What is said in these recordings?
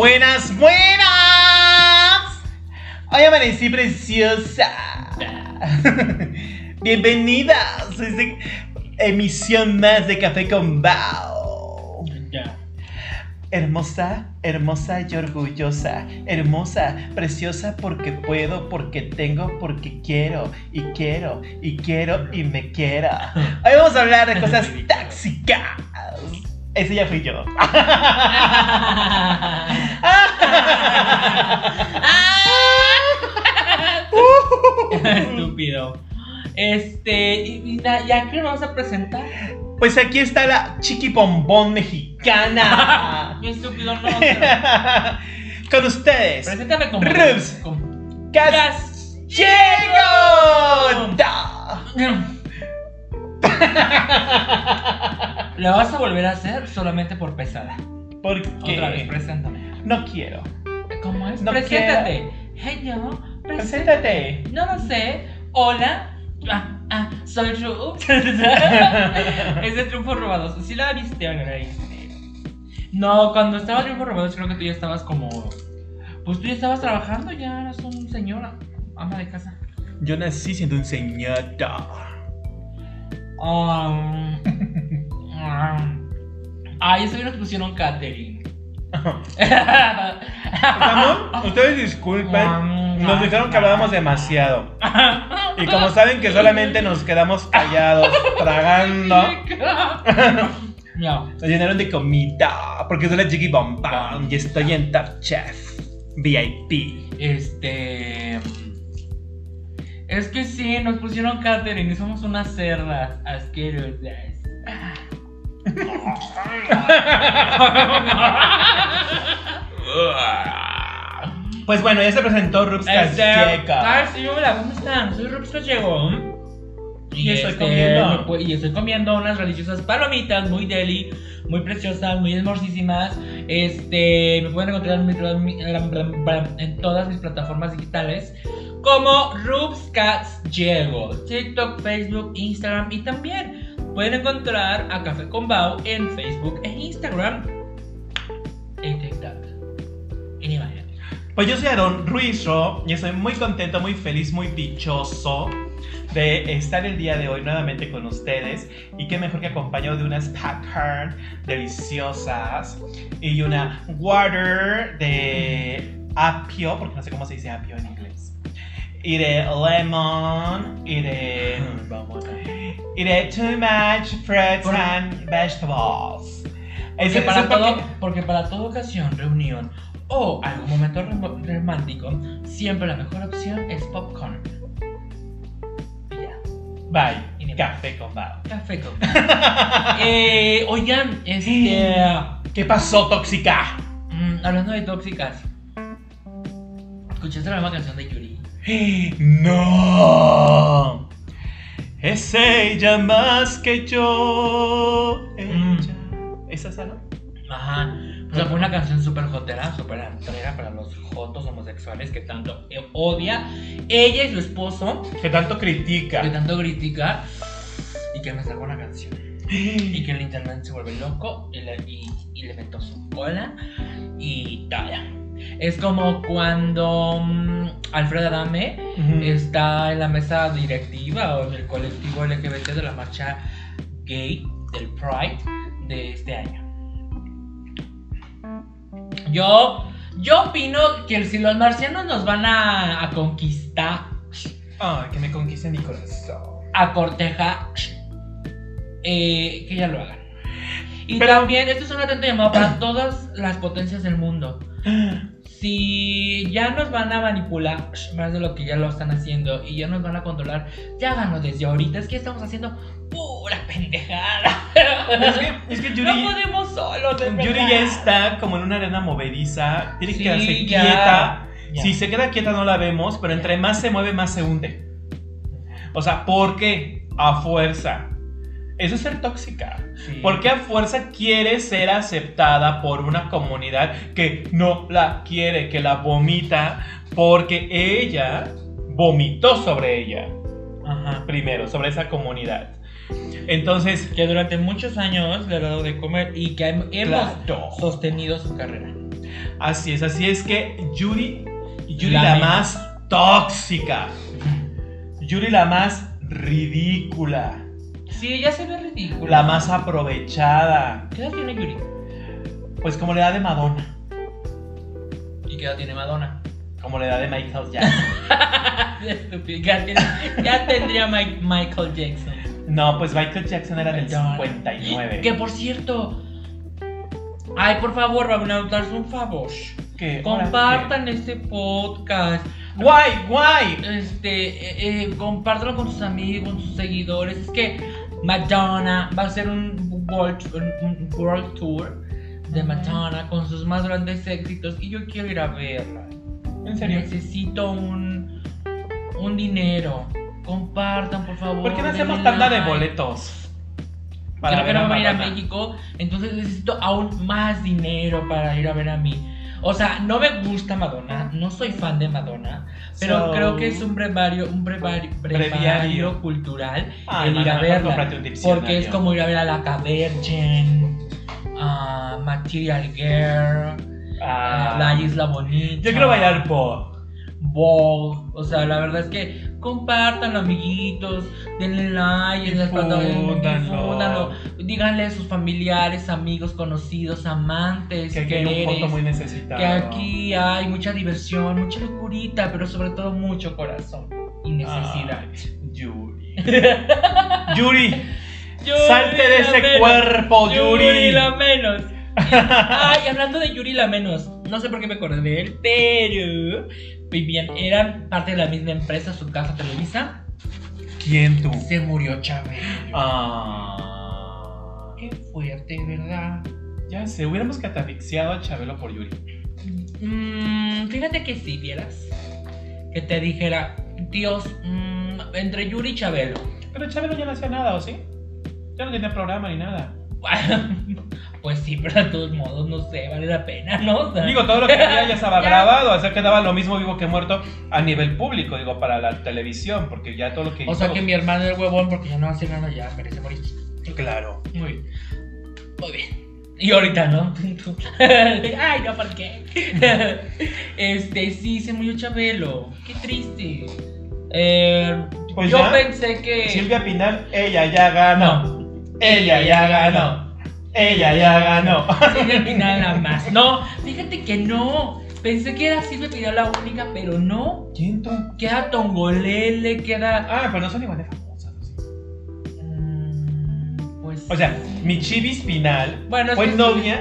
Buenas, buenas. Hoy amanecí preciosa. Bienvenidas a esta emisión más de Café con Bao. Ya. Hermosa, hermosa y orgullosa. Hermosa, preciosa porque puedo, porque tengo, porque quiero, y quiero, y quiero, y me quiero. Hoy vamos a hablar de cosas tóxicas. Ese ya fui yo. Estúpido. Este, y, ya que nos vamos a presentar. Pues aquí está la chiqui bombón mexicana. Mi estúpido no. pero- Con ustedes, Preséntame como. Rubs. como- Casiego. ¿La vas a volver a hacer solamente por pesada? ¿Por Otra vez, qué? preséntame. No quiero. ¿Cómo es? No preséntate. Hello. Preséntate. No lo sé. Hola. Ah, ah, soy Rubs. es de Triunfos Robados. ¿Sí la viste, Agraí? No, cuando estaba Triunfos Robados creo que tú ya estabas como... Pues tú ya estabas trabajando, ya eras un señor ama de casa. Yo nací siendo un señor. Um, um, Ay, eso nos pusieron catering. Ustedes disculpen. Nos dijeron que hablábamos demasiado. Y como saben que solamente nos quedamos callados, tragando, nos llenaron de comida. Porque soy la Chiqui Bombón y estoy en Top Chef VIP. Este. Es que sí, nos pusieron catering y somos unas cerdas asquerosas. Pues bueno, ya se presentó Rubs Este, sí, hola, ¿cómo están? Soy Rubs Gallego. Y estoy este, comiendo. Y estoy comiendo unas deliciosas palomitas muy deli, muy preciosas, muy hermosísimas. Este, me pueden encontrar en, mi- en en todas mis plataformas digitales como Rubs Cats Diego, TikTok, Facebook, Instagram y también pueden encontrar a Café con Bao en Facebook e Instagram y TikTok. Pues yo soy Aaron Ruizo y estoy muy contento, muy feliz, muy dichoso de estar el día de hoy nuevamente con ustedes y qué mejor que acompañado de unas popcorn deliciosas y una water de apio, porque no sé cómo se dice apio en inglés, y de lemon y de y de too much fruits Por- and vegetables. Porque Ese- para, ese porque- todo, porque para toda ocasión, reunión o algún momento romántico, siempre la mejor opción es popcorn. Bye. Y Café con Bao. café con. eh, oigan, este. ¿Qué pasó, tóxica? mm, hablando de tóxicas, ¿escuchaste la nueva canción de Yuri? No. Es ella más que yo. Ella. ¿Es esa, no? Ajá. O sea, fue una canción súper jotera, súper antrera para los jotos homosexuales que tanto eh, odia ella y su esposo, Que tanto critica. que tanto critica, y que me sacó una canción. Y que el internet se vuelve loco y le, y, y le meto su cola y talla. Es como cuando mm, Alfred Adame está en la mesa directiva o en el colectivo LGBT de la marcha gay del Pride de este año. Yo, yo opino que si los marcianos nos van a, a conquistar, Ay, que me conquiste mi corazón. a cortejar, eh, que ya lo hagan. Y Pero- también, esto es un atento llamado para todas las potencias del mundo. Si ya nos van a manipular más de lo que ya lo están haciendo y ya nos van a controlar, ya háganlo desde ahorita. Es que estamos haciendo pura pendejada. Es que, es que no Yuri, podemos solos, Yuri ya está como en una arena movediza. Tiene que quedarse ya. quieta. Ya. Si se queda quieta no la vemos, pero entre más se mueve, más se hunde. O sea, ¿por qué? A fuerza. Eso es ser tóxica. Sí. ¿Por qué a fuerza quiere ser aceptada por una comunidad que no la quiere, que la vomita? Porque ella vomitó sobre ella Ajá. primero, sobre esa comunidad. Entonces, Que durante muchos años le ha dado de comer y que hem- hemos Claro. sostenido su carrera. Así es, así es que Yuri, Yuri La la, más tóxica. Yuri la más ridícula. Sí, ella se ve ridícula. La más aprovechada. ¿Qué edad tiene Yuri? Pues como la edad de Madonna. ¿Y qué edad tiene Madonna? Como la edad de Michael Jackson. Ya, tendría Mike- Michael Jackson. No, pues Michael Jackson era del Madonna. 59. Que por cierto. Ay, por favor, van a darse un favor. ¿Qué? Compartan este podcast. Guay, guay. Este, eh, eh, compártanlo con sus amigos, con sus seguidores. Es que Madonna va a hacer un world, un- un world tour de Madonna con sus más grandes éxitos y yo quiero ir a verla. ¿En serio? Necesito un, un dinero. Compartan, por favor. ¿Por qué no hacemos tanda de boletos? Creo que no va a ir a. México, entonces necesito aún más dinero para ir a ver a mí. O sea, no me gusta Madonna, no soy fan de Madonna, pero So- creo que es un brevario, un brevario, brevario Breviario. cultural Ay, el ir a verla. Porque es como ir a ver a la Virgin, a Material Girl, Ah, a La Isla Bonita. Yo quiero bailar pop. Vogue. O sea, la verdad es que compartanlo, amiguitos. Denle like en las plataformas. Díganle a sus familiares, amigos, conocidos, amantes, Que aquí hay un fondo muy necesitado. que aquí hay mucha diversión, mucha locurita, pero sobre todo mucho corazón y necesidad. Ay, Yuri. Yuri, Yuri, salte de ese menos. cuerpo, Yuri Yuri. la menos. Ay, hablando de Yuri la menos, no sé por qué me acordé de él, pero vivían, eran parte de la misma empresa, su casa Televisa. ¿Quién tú? Se murió Chabelo. Ah, Qué fuerte, ¿verdad? ya sé, hubiéramos catafixiado a Chabelo por Yuri. Mm, fíjate que si vieras que te dijera, Dios, mm, entre Yuri y Chabelo. Pero Chabelo ya no hacía nada, ¿o sí? Ya no tenía programa ni nada. pues sí, pero de todos modos, no sé, vale la pena, ¿no? O sea, Digo, todo lo que había ya estaba grabado, o sea, quedaba lo mismo vivo que muerto a nivel público, digo, para la televisión, porque ya todo lo que o sea que mi hermano es huevón porque ya no hace nada, ya merece morir. Claro. Muy bien. Muy bien. Y ahorita, ¿no? Ay, no, ¿por qué? Este, sí, se murió Chabelo. Qué triste. Eh, Pues yo ya. pensé que. Silvia Pinal, ella ya ganó. No. Ella ya ganó. Ella ya ganó. Pinal nada más. No, fíjate que no. Pensé que era Silvia Pinal la única, pero no. ¿Quién tú? Queda Tongolele, queda. Ah, pero no son igual de famosas. ¿o sí? mm, Pues. O sea, mi Chivis Pinal Bueno, fue sí. novia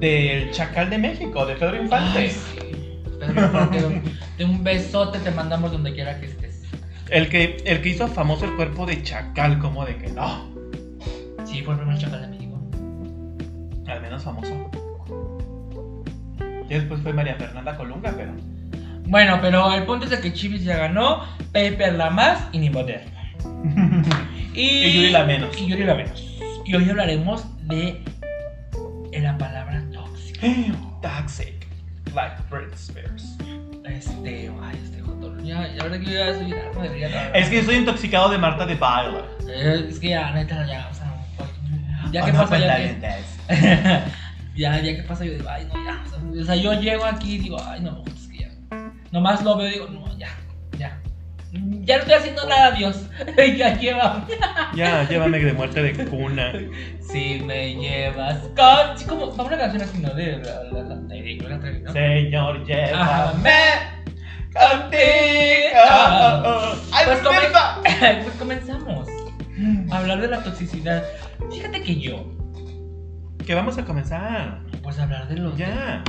del Chacal de México, de Pedro Infante. Ay, sí. Pedro Infante, de un besote te mandamos donde quiera que estés. El que, el que hizo famoso el cuerpo de Chacal, como de que no. Sí, fue el primer chacal de México. Al menos famoso. Y después fue María Fernanda Colunga, pero. Bueno, pero el punto es de que Chivis ya ganó, Pepper la más y ni poder. Y, Y Yuri la menos. Y Yuri la menos. Y hoy hablaremos de la palabra tóxica. Toxic. Like Britney Spears. Este, ay, este joto. Ya, ya ahora que yo ya soy Es que yo estoy intoxicado de Marta de Baile. Eh, Es que ya, neta, ya, o sea, pues, ya Oh, que no, pasa, pues, ya dale, que. ya, ya que pasa, yo digo, ay, no, ya. O sea, yo llego aquí y digo, ay, no, es que ya. Nomás lo veo y digo, no, ya, ya. Ya no estoy haciendo nada, Dios. ya lleva. Ya, llévame de muerte de cuna. Si me llevas con. Sí, como. Va una canción así, ¿no? De la, la, la, de Gloria Trevi, ¿no? Señor, llévame contigo. ¡Ay, Pues, come- pues comenzamos a hablar de la toxicidad. Fíjate que yo, Que vamos a comenzar. pues hablar de los. Ya.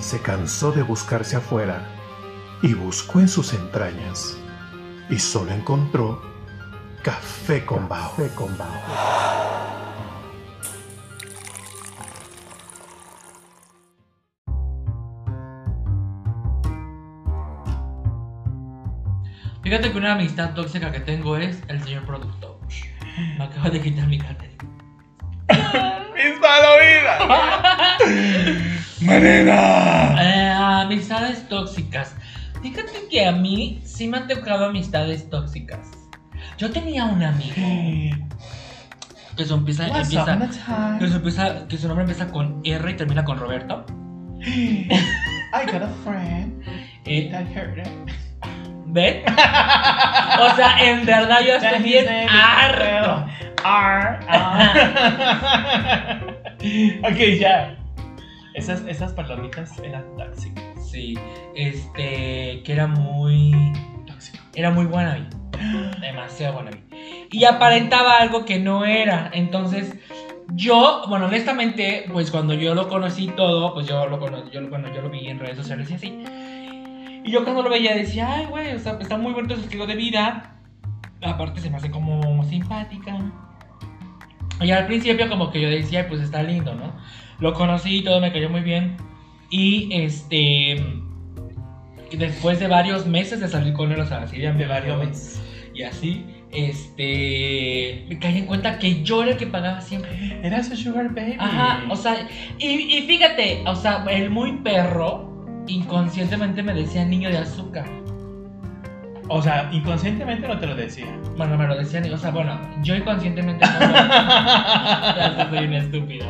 Se cansó de buscarse afuera y buscó en sus entrañas y solo encontró café con bajo. con Fíjate que una amistad tóxica que tengo es el señor productor. Me acaba de quitar mi cartera. ¡Mi vida! ¡Manena! Eh, amistades tóxicas. Fíjate que a mí sí me han tocado amistades tóxicas. Yo tenía un amigo que su, empieza, que su, empieza- que su nombre empieza con R y termina con Roberto. I got a friend Eh, that heard it. ¿Ven? O sea, en verdad yo estoy bien is it. harto. R, R. ok, ya. Esas, esas palomitas eran tóxicas. Sí, este, que era muy, Tóxico. era muy buena vida. Demasiado buena vida. Y aparentaba algo que no era. Entonces, yo, bueno, honestamente, pues cuando yo lo conocí todo, pues yo lo conocí, yo, bueno, yo lo vi en redes sociales y así. Y yo cuando lo veía decía, ay, güey, o sea, está muy bonito su estilo de vida. Aparte se me hace como simpática. Y al principio como que yo decía, "Ay, pues está lindo, ¿no? Lo conocí y todo me cayó muy bien. Y este... Después de varios meses de salir con él, o sea, así De varios meses. Y así, este... Me caí en cuenta que yo era el que pagaba siempre. Era su sugar baby. Ajá, o sea, y, y fíjate, o sea, el muy perro inconscientemente me decía niño de azúcar. O sea, inconscientemente no te lo decía. Bueno, me lo decían, o sea, bueno, yo inconscientemente no lo- Ya sé, soy un estúpido.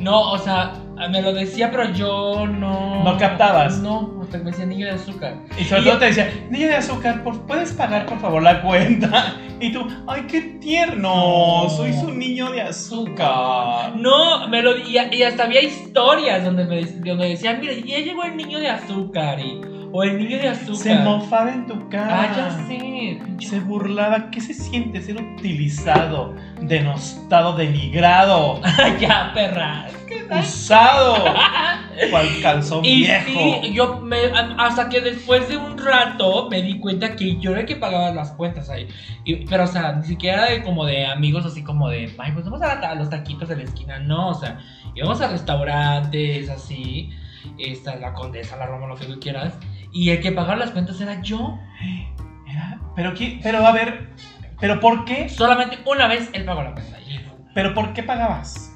No, o sea, me lo decía, pero yo no. ¿No captabas? No, sea, me decía niño de azúcar. Y sobre todo te decía, niño de azúcar, ¿puedes pagar por favor la cuenta? Y tú, ay, qué tierno, No. soy su niño de azúcar. No, me lo y, y hasta había historias donde me donde decían, mira, ya llegó el niño de azúcar y, o el niño de azúcar. Se mofaba en tu cara. Ah, ya sé. Se burlaba. ¿Qué se siente ser utilizado, denostado, denigrado, ya, perras. usado? Cual calzón Y viejo. sí, yo me, hasta que después de un rato me di cuenta que yo era el que pagaba las cuentas ahí. Y- pero, o sea, ni siquiera de, como de amigos así como de, ay, pues vamos a, a los taquitos de la esquina. No, o sea, íbamos a restaurantes así, esta, la condesa, la Roma, lo que tú quieras. Y el que pagaba las cuentas era yo. Era- Pero, ¿qué? pero a ver, ¿pero por qué? Solamente una vez él pagó la cuenta. Y ¿Pero por qué pagabas?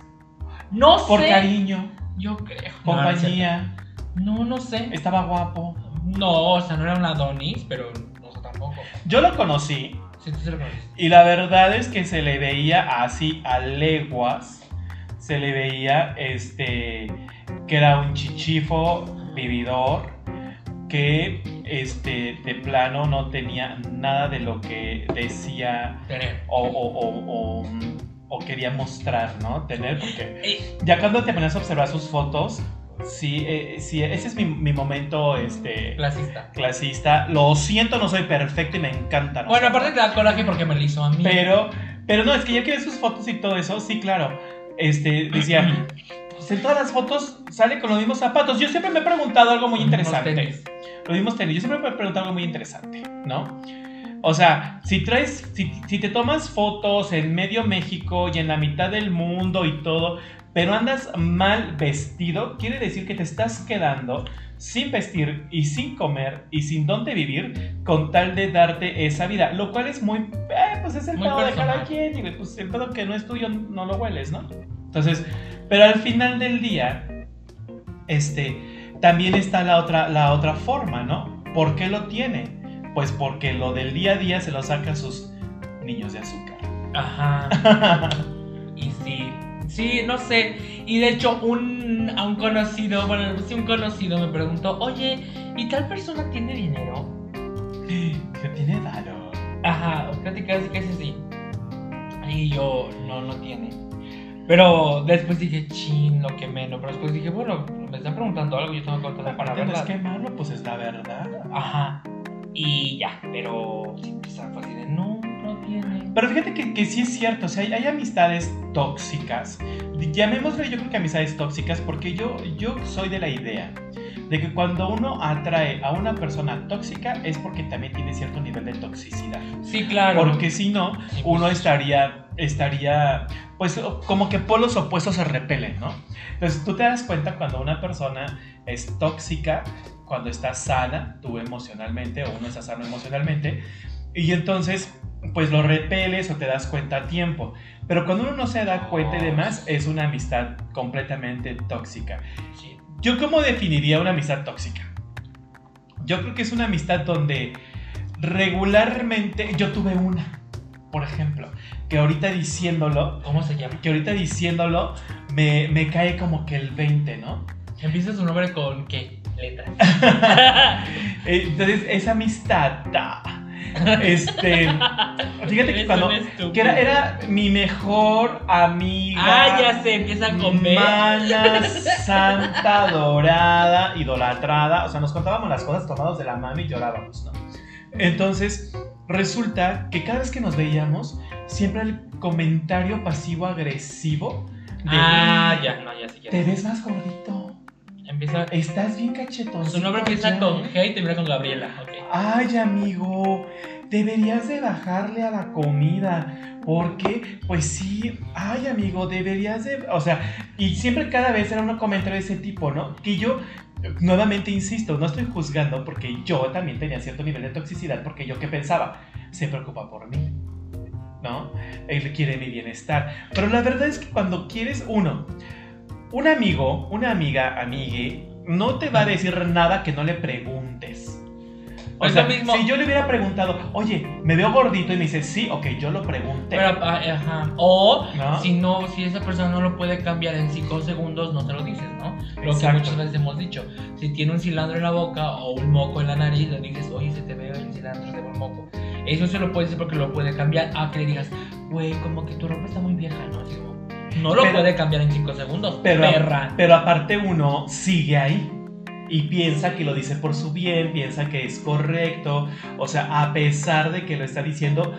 no Por sé. cariño, Yo creo. No, no es cierto. compañía, No, no sé. estaba guapo. No, o sea, no era un Adonis, pero no sé tampoco. Yo lo conocí Sí, tú sí lo conoces. y la verdad es que se le veía así a leguas. Se le veía este que era un chichifo vividor que este de plano no tenía nada de lo que decía o, o- o- o, o quería mostrar, ¿no? Tener, porque ya cuando te pones a observar sus fotos, sí, eh, sí ese es mi, mi momento este, clasista. clasista. Lo siento, no soy perfecto y me encanta. ¿no? Bueno, aparte te da coraje porque me lo hizo a mí. Pero, pero no, es que ya que ves sus fotos y todo eso, sí, claro. Este, decía, pues en todas las fotos sale con los mismos zapatos. Yo siempre me he preguntado algo muy interesante. Tenis. Los mismos tenis. Yo siempre me he preguntado algo muy interesante, ¿no? O sea, si traes, si, si te tomas fotos en medio México y en la mitad del mundo y todo, pero andas mal vestido, quiere decir que te estás quedando sin vestir y sin comer y sin dónde vivir con tal de darte esa vida, lo cual es muy, eh, pues es el pedo de cada quien y pues el pedo que no es tuyo no lo hueles, ¿no? Entonces, pero al final del día, este, también está la otra, la otra forma, ¿no? ¿Por qué lo tiene? Pues porque lo del día a día se lo sacan sus niños de azúcar. Ajá. Y sí. Sí, no sé. Y de hecho, un, a un conocido, bueno, sí, un conocido me preguntó, oye, ¿y tal persona tiene dinero? ¿Qué tiene Daro? Ajá, casi casi casi sí. Y yo, no, no tiene. Pero después dije, chin, lo que menos. Pero después dije, bueno, me están preguntando algo, yo tengo que contestar para no es que malo, pues es la verdad. Ajá. Y ya, pero fue así de, no, no tiene. Pero fíjate que, que sí es cierto, o sea, hay, hay amistades tóxicas. Llamémosle yo creo que amistades tóxicas porque yo, yo soy de la idea de que cuando uno atrae a una persona tóxica es porque también tiene cierto nivel de toxicidad. Sí, claro. Porque si no, Sí, pues. uno estaría, estaría, pues como que polos opuestos se repelen, ¿no? Entonces tú te das cuenta cuando una persona es tóxica, cuando está sana, tú emocionalmente, o uno está sano emocionalmente, y entonces pues lo repeles o te das cuenta a tiempo. Pero cuando uno no se da cuenta y demás, es una amistad completamente tóxica. ¿Yo cómo definiría una amistad tóxica? Yo creo que es una amistad donde regularmente yo tuve una, por ejemplo, que ahorita diciéndolo, ¿Cómo se llama? que ahorita diciéndolo me, me cae como que el 20, ¿no? Empieza su nombre con qué? Letra. Eh, Entonces, esa amistad, ta, este, fíjate que cuando, que era, era mi mejor amiga. Ah, ya sé, empieza con B. Mana santa, dorada, idolatrada. O sea, nos contábamos las cosas tomados de la mano y llorábamos, ¿no? Entonces, resulta que cada vez que nos veíamos, siempre el comentario pasivo-agresivo de Ah, ya, no, ya sí, ya. Te ves más gordito. Empieza. Estás bien cachetón. Su nombre empieza con G y termina con Gabriela. Ay, amigo, deberías de bajarle a la comida. Porque, pues sí, ay, amigo, deberías de. O sea, y siempre cada vez era un comentario de ese tipo, ¿no? Que yo, nuevamente insisto, no estoy juzgando porque yo también tenía cierto nivel de toxicidad. Porque yo, ¿qué pensaba? Se preocupa por mí, ¿no? Él quiere mi bienestar. Pero la verdad es que cuando quieres, uno, un amigo, una amiga, amigue, no te va a decir nada que no le preguntes. O Es sea, lo mismo. si yo le hubiera preguntado, oye, me veo gordito y me dice, sí, ok, yo lo pregunté. Pero, ah, ajá. O ¿No? si no, si esa persona no lo puede cambiar en 5 segundos, no te lo dices, ¿no? Lo que Exacto. muchas veces hemos dicho. Si tiene un cilantro en la boca o un moco en la nariz, le dices, oye, se te ve el cilantro, se ve el moco. Eso se lo puede decir porque lo puede cambiar. A que le digas, güey, como que tu ropa está muy vieja, ¿no? Así no lo Pero- puede cambiar en 5 segundos. pero, perra. pero aparte uno sigue ahí y piensa que lo dice por su bien, piensa que es correcto, o sea, a pesar de que lo está diciendo,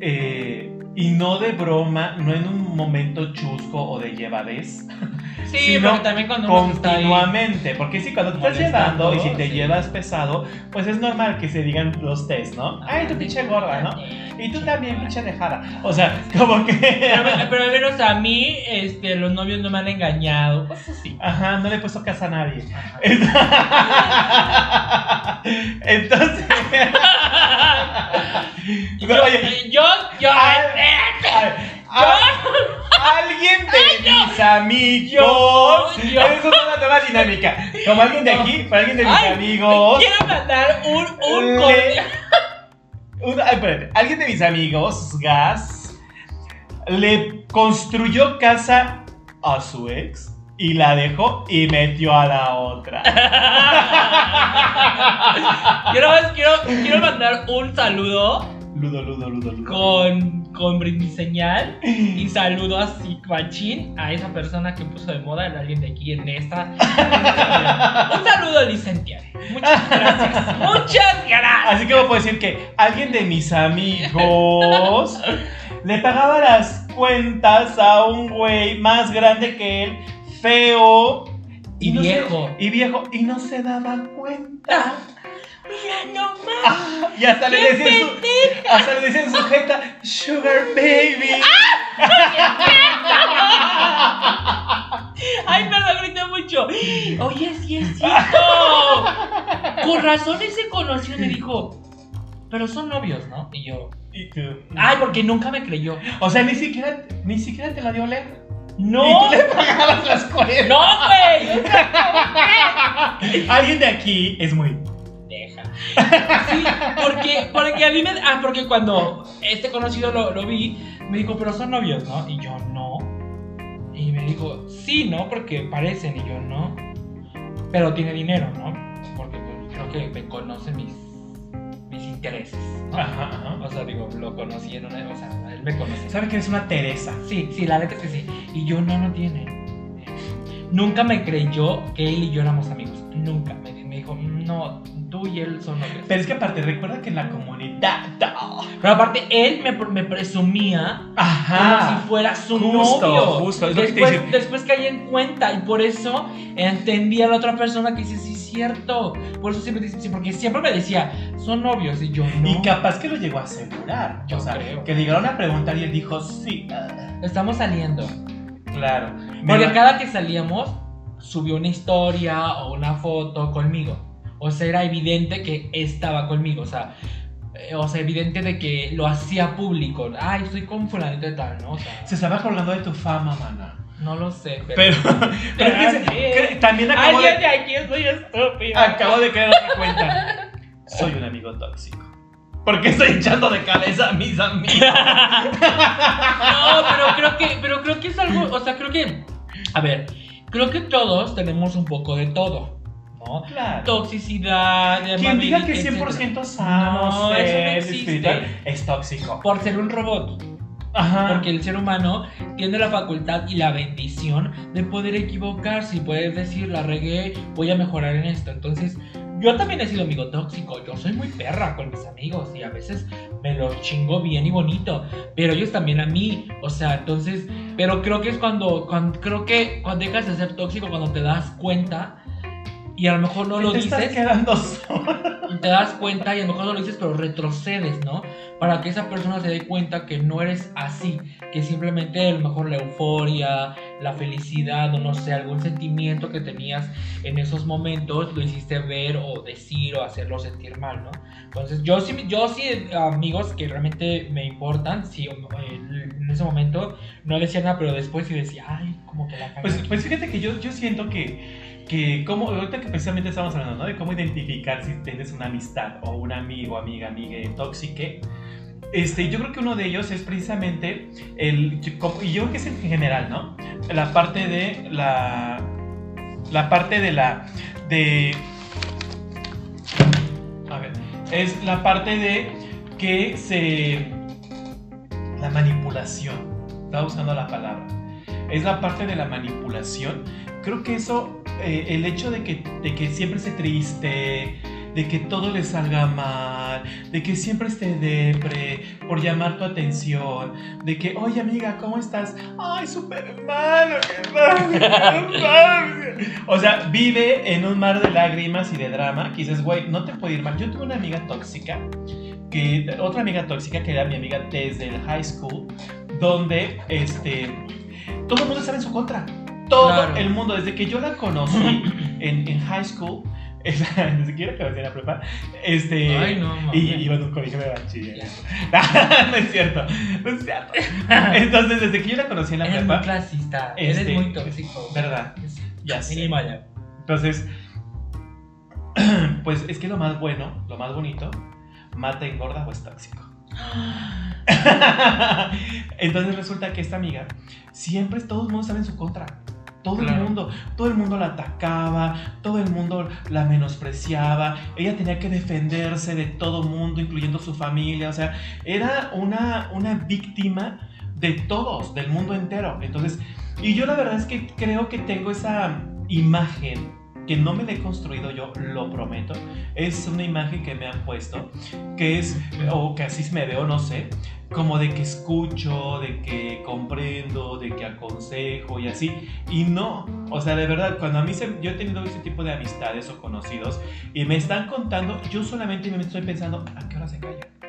eh, y no de broma, no en un momento chusco o de llevadez, Sí, sino pero también cuando continuamente, porque si cuando te estás llevando y si te sí. llevas pesado, pues es normal que se digan los test, ¿no? Ay, tu pinche gorda, ¿no? Y tú también, pinche dejada. O sea, como que... Pero, pero al menos a mí, este, los novios no me han engañado. Pues así. Ajá, no le he puesto casa a nadie. Ajá. Entonces. Pero, oye, yo, yo, Ay, espérate. a- alguien de mis amigos. Yo, yo. Eso es una nueva dinámica. Como alguien de aquí, para alguien de mis Ay, amigos. Quiero mandar un, un Le- un- espérate, alguien de mis amigos, Gas, le construyó casa a su ex y la dejó y metió a la otra. Quiero, quiero, quiero mandar un saludo Ludo, ludo, ludo, ludo. con, con brindis señal y saludo así, machín, a esa persona que puso de moda el alguien de aquí en esta. Un saludo, licenciado. Muchas gracias. Muchas gracias. Así que puedo decir que alguien de mis amigos le pagaba las cuentas a un güey más grande que él, feo Y no se- viejo. y viejo, y no se daba cuenta. Mira nomás. Y hasta le ¡Qué decían su, hasta le decían su jeta, Sugar Baby. Ay, perdón, grité mucho. Oye, sí es cierto. Con razón él se conoció y me dijo, pero son novios, ¿no? Y yo, Y tú, ay, porque nunca me creyó. O sea, ni siquiera, ni siquiera te la dio oler. No, Y tú le pagabas las no, güey. Alguien de aquí es muy. Sí, porque, porque a mí me. Ah, porque cuando este conocido lo, lo vi, me dijo, pero son novios, ¿no? Y yo, no. Y me dijo, sí, ¿no? Porque parecen. Y yo, no. Pero tiene dinero, ¿no? Porque pues, creo que me conoce mis, mis intereses. ¿no? Ajá, ajá. O sea, digo, lo conocí en una. O sea, él me conoce. ¿Sabe que eres una Teresa? Sí, sí, la neta es que sí. Y yo no, no tiene. Nunca me creyó que él y yo éramos amigos. Nunca. Me, me dijo, no, tú y él son novios. Pero es que aparte, recuerda que en la comunidad. Pero aparte, él me, me presumía Ajá. como si fuera su Justo, novio. justo, es lo que te después, después caí en cuenta y por eso entendí a la otra persona que dice, sí, cierto. Por eso siempre dice, sí, porque siempre me decía, son novios. Y yo, no. Y capaz que lo llegó a asegurar. Yo o sea, creo. que le llegaron a preguntar y él dijo, sí. Estamos saliendo. claro. Porque Mira, cada que salíamos, subió una historia o una foto conmigo. O sea, era evidente que estaba conmigo. O sea, eh, o sea, evidente de que lo hacía público. Ay, estoy con fulanito de tal, ¿no? O sea, Se estaba colgando de tu fama, mana. No lo sé, pero. Pero, pero es que se- también acabo Alguien de, de aquí es muy estúpido. acabo de en cuenta. Soy un amigo tóxico. Porque estoy echando de cabeza a mis amigos. No, pero creo que, pero creo que es algo, o sea, creo que, a ver, creo que todos tenemos un poco de todo, ¿no? Claro. Toxicidad, Quien diga que etcétera. 100% sano, No, existe. espiritual, es tóxico. Por ser un robot. Ajá. Porque el ser humano tiene la facultad y la bendición de poder equivocarse y poder decir, la regué, voy a mejorar en esto. Entonces, yo también he sido amigo tóxico. Yo soy muy perra con mis amigos y a veces me los chingo bien y bonito. Pero ellos también a mí. O sea, entonces, pero creo que es cuando, cuando creo que cuando dejas de ser tóxico, cuando te das cuenta y a lo mejor no lo te dices estás quedando solo. y te das cuenta y a lo mejor no lo dices, pero retrocedes, ¿no? Para que esa persona se dé cuenta que no eres así, que simplemente a lo mejor la euforia, la felicidad o no sé, algún sentimiento que tenías en esos momentos lo hiciste ver o decir o hacerlo sentir mal, ¿no? Entonces yo sí, yo sí, amigos que realmente me importan, sí, eh, en ese momento no decía nada, pero después sí decía, ay, como que la Pues, aquí". pues fíjate que yo, yo siento que, que como, ahorita que precisamente estamos hablando, ¿no? De cómo identificar si tienes una amistad o un amigo, amiga, amiga tóxica. Este, yo creo que uno de ellos es precisamente el, y yo creo que es en general, ¿no? La parte de la, la parte de la, de, a ver, es la parte de que se, la manipulación, estaba buscando la palabra, es la parte de la manipulación. Creo que eso, eh, el hecho de que, de que siempre esté triste, de que todo le salga mal, de que siempre esté depre por llamar tu atención, de que, oye amiga, ¿cómo estás? Ay, súper mal, qué mal, qué mal". O sea, vive en un mar de lágrimas y de drama, que dices, güey, no te puede ir mal. Yo tuve una amiga tóxica, que, otra amiga tóxica que era mi amiga desde el high school, donde, este, todo el mundo estaba en su contra. Todo Claro. el mundo, desde que yo la conocí en, en high school, ni siquiera que en la prepa, este, Ay, no, mames. y iba en un colegio de bachiller. no es cierto, no es cierto. Entonces, desde que yo la conocí en la Eres muy prepa, clasista, Este, eres muy tóxico. ¿verdad? Ya sé. Mínimo ya. Entonces, pues es que lo más bueno, lo más bonito, mata, engorda o es tóxico. Entonces resulta que esta amiga siempre todo el mundo estaba en su contra. Todo el mundo, todo el mundo la atacaba, todo el mundo la menospreciaba, ella tenía que defenderse de todo el mundo, incluyendo su familia, o sea, era una, una víctima de todos, del mundo entero. Entonces, y yo la verdad es que creo que tengo esa imagen que no me la he construido yo, lo prometo. Es una imagen que me han puesto, que es, o que así me veo, no sé, como de que escucho, de que comprendo, de que aconsejo y así. Y no, o sea, de verdad, cuando a mí se, yo he tenido este tipo de amistades o conocidos y me están contando, yo solamente me estoy pensando, ¿a qué hora se calla?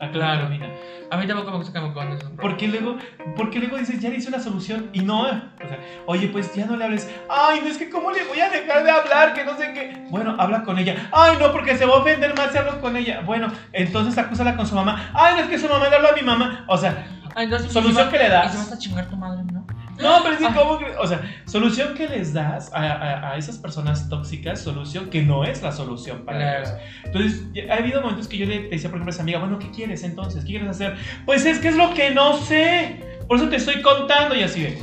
¿A qué hora Claro. termina? A mí tampoco me gusta que me cuenten esos Porque luego, porque luego dices, ya le hice una solución y no, o sea, oye, pues ya no le hables. Ay, no es que cómo le voy a dejar de hablar, que no sé qué. Bueno, habla con ella. Ay, no, porque se va a ofender más si hablo con ella. Bueno, entonces acúsala con su mamá. Ay, no es que su mamá le habla a mi mamá. O sea, Ay, Solución que le das. Y se vas a chingar tu madre, ¿no? No, pero Ah. cómo que- o sea, solución que les das a, a- a esas personas tóxicas, solución que no es la solución para Claro. ellos. Entonces, ha habido momentos que yo le decía, por ejemplo, a esa amiga, bueno, ¿qué quieres entonces? ¿Qué quieres hacer? Pues es que es lo que no sé. Por eso te estoy contando y así de.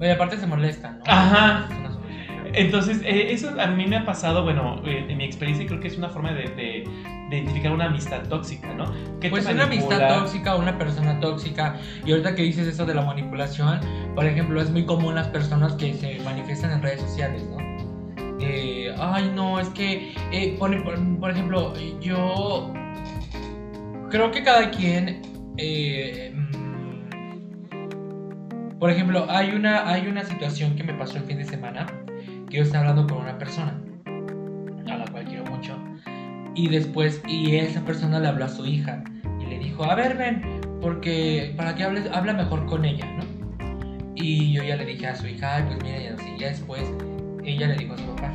Oye, aparte se molesta, ¿no? Ajá. Entonces, eh, eso a mí me ha pasado, bueno, eh, en mi experiencia creo que es una forma de, de- de identificar una amistad tóxica, ¿no? Que Pues una amistad tóxica, una persona tóxica. Y ahorita que dices eso de la manipulación, por ejemplo, es muy común las personas que se manifiestan en redes sociales, ¿no? Eh, ay, no, es que, eh, por, por- por ejemplo, yo creo que cada quien, eh, mm, por ejemplo, hay una, hay una situación que me pasó el fin de semana, que yo estaba hablando con una persona, a la cual quiero mucho, y después, y esa persona le habló a su hija, y le dijo, a ver, ven, porque para que hables, habla mejor con ella, ¿no? Y yo ya le dije a su hija, pues mira, y así, ya después, ella le dijo a su papá.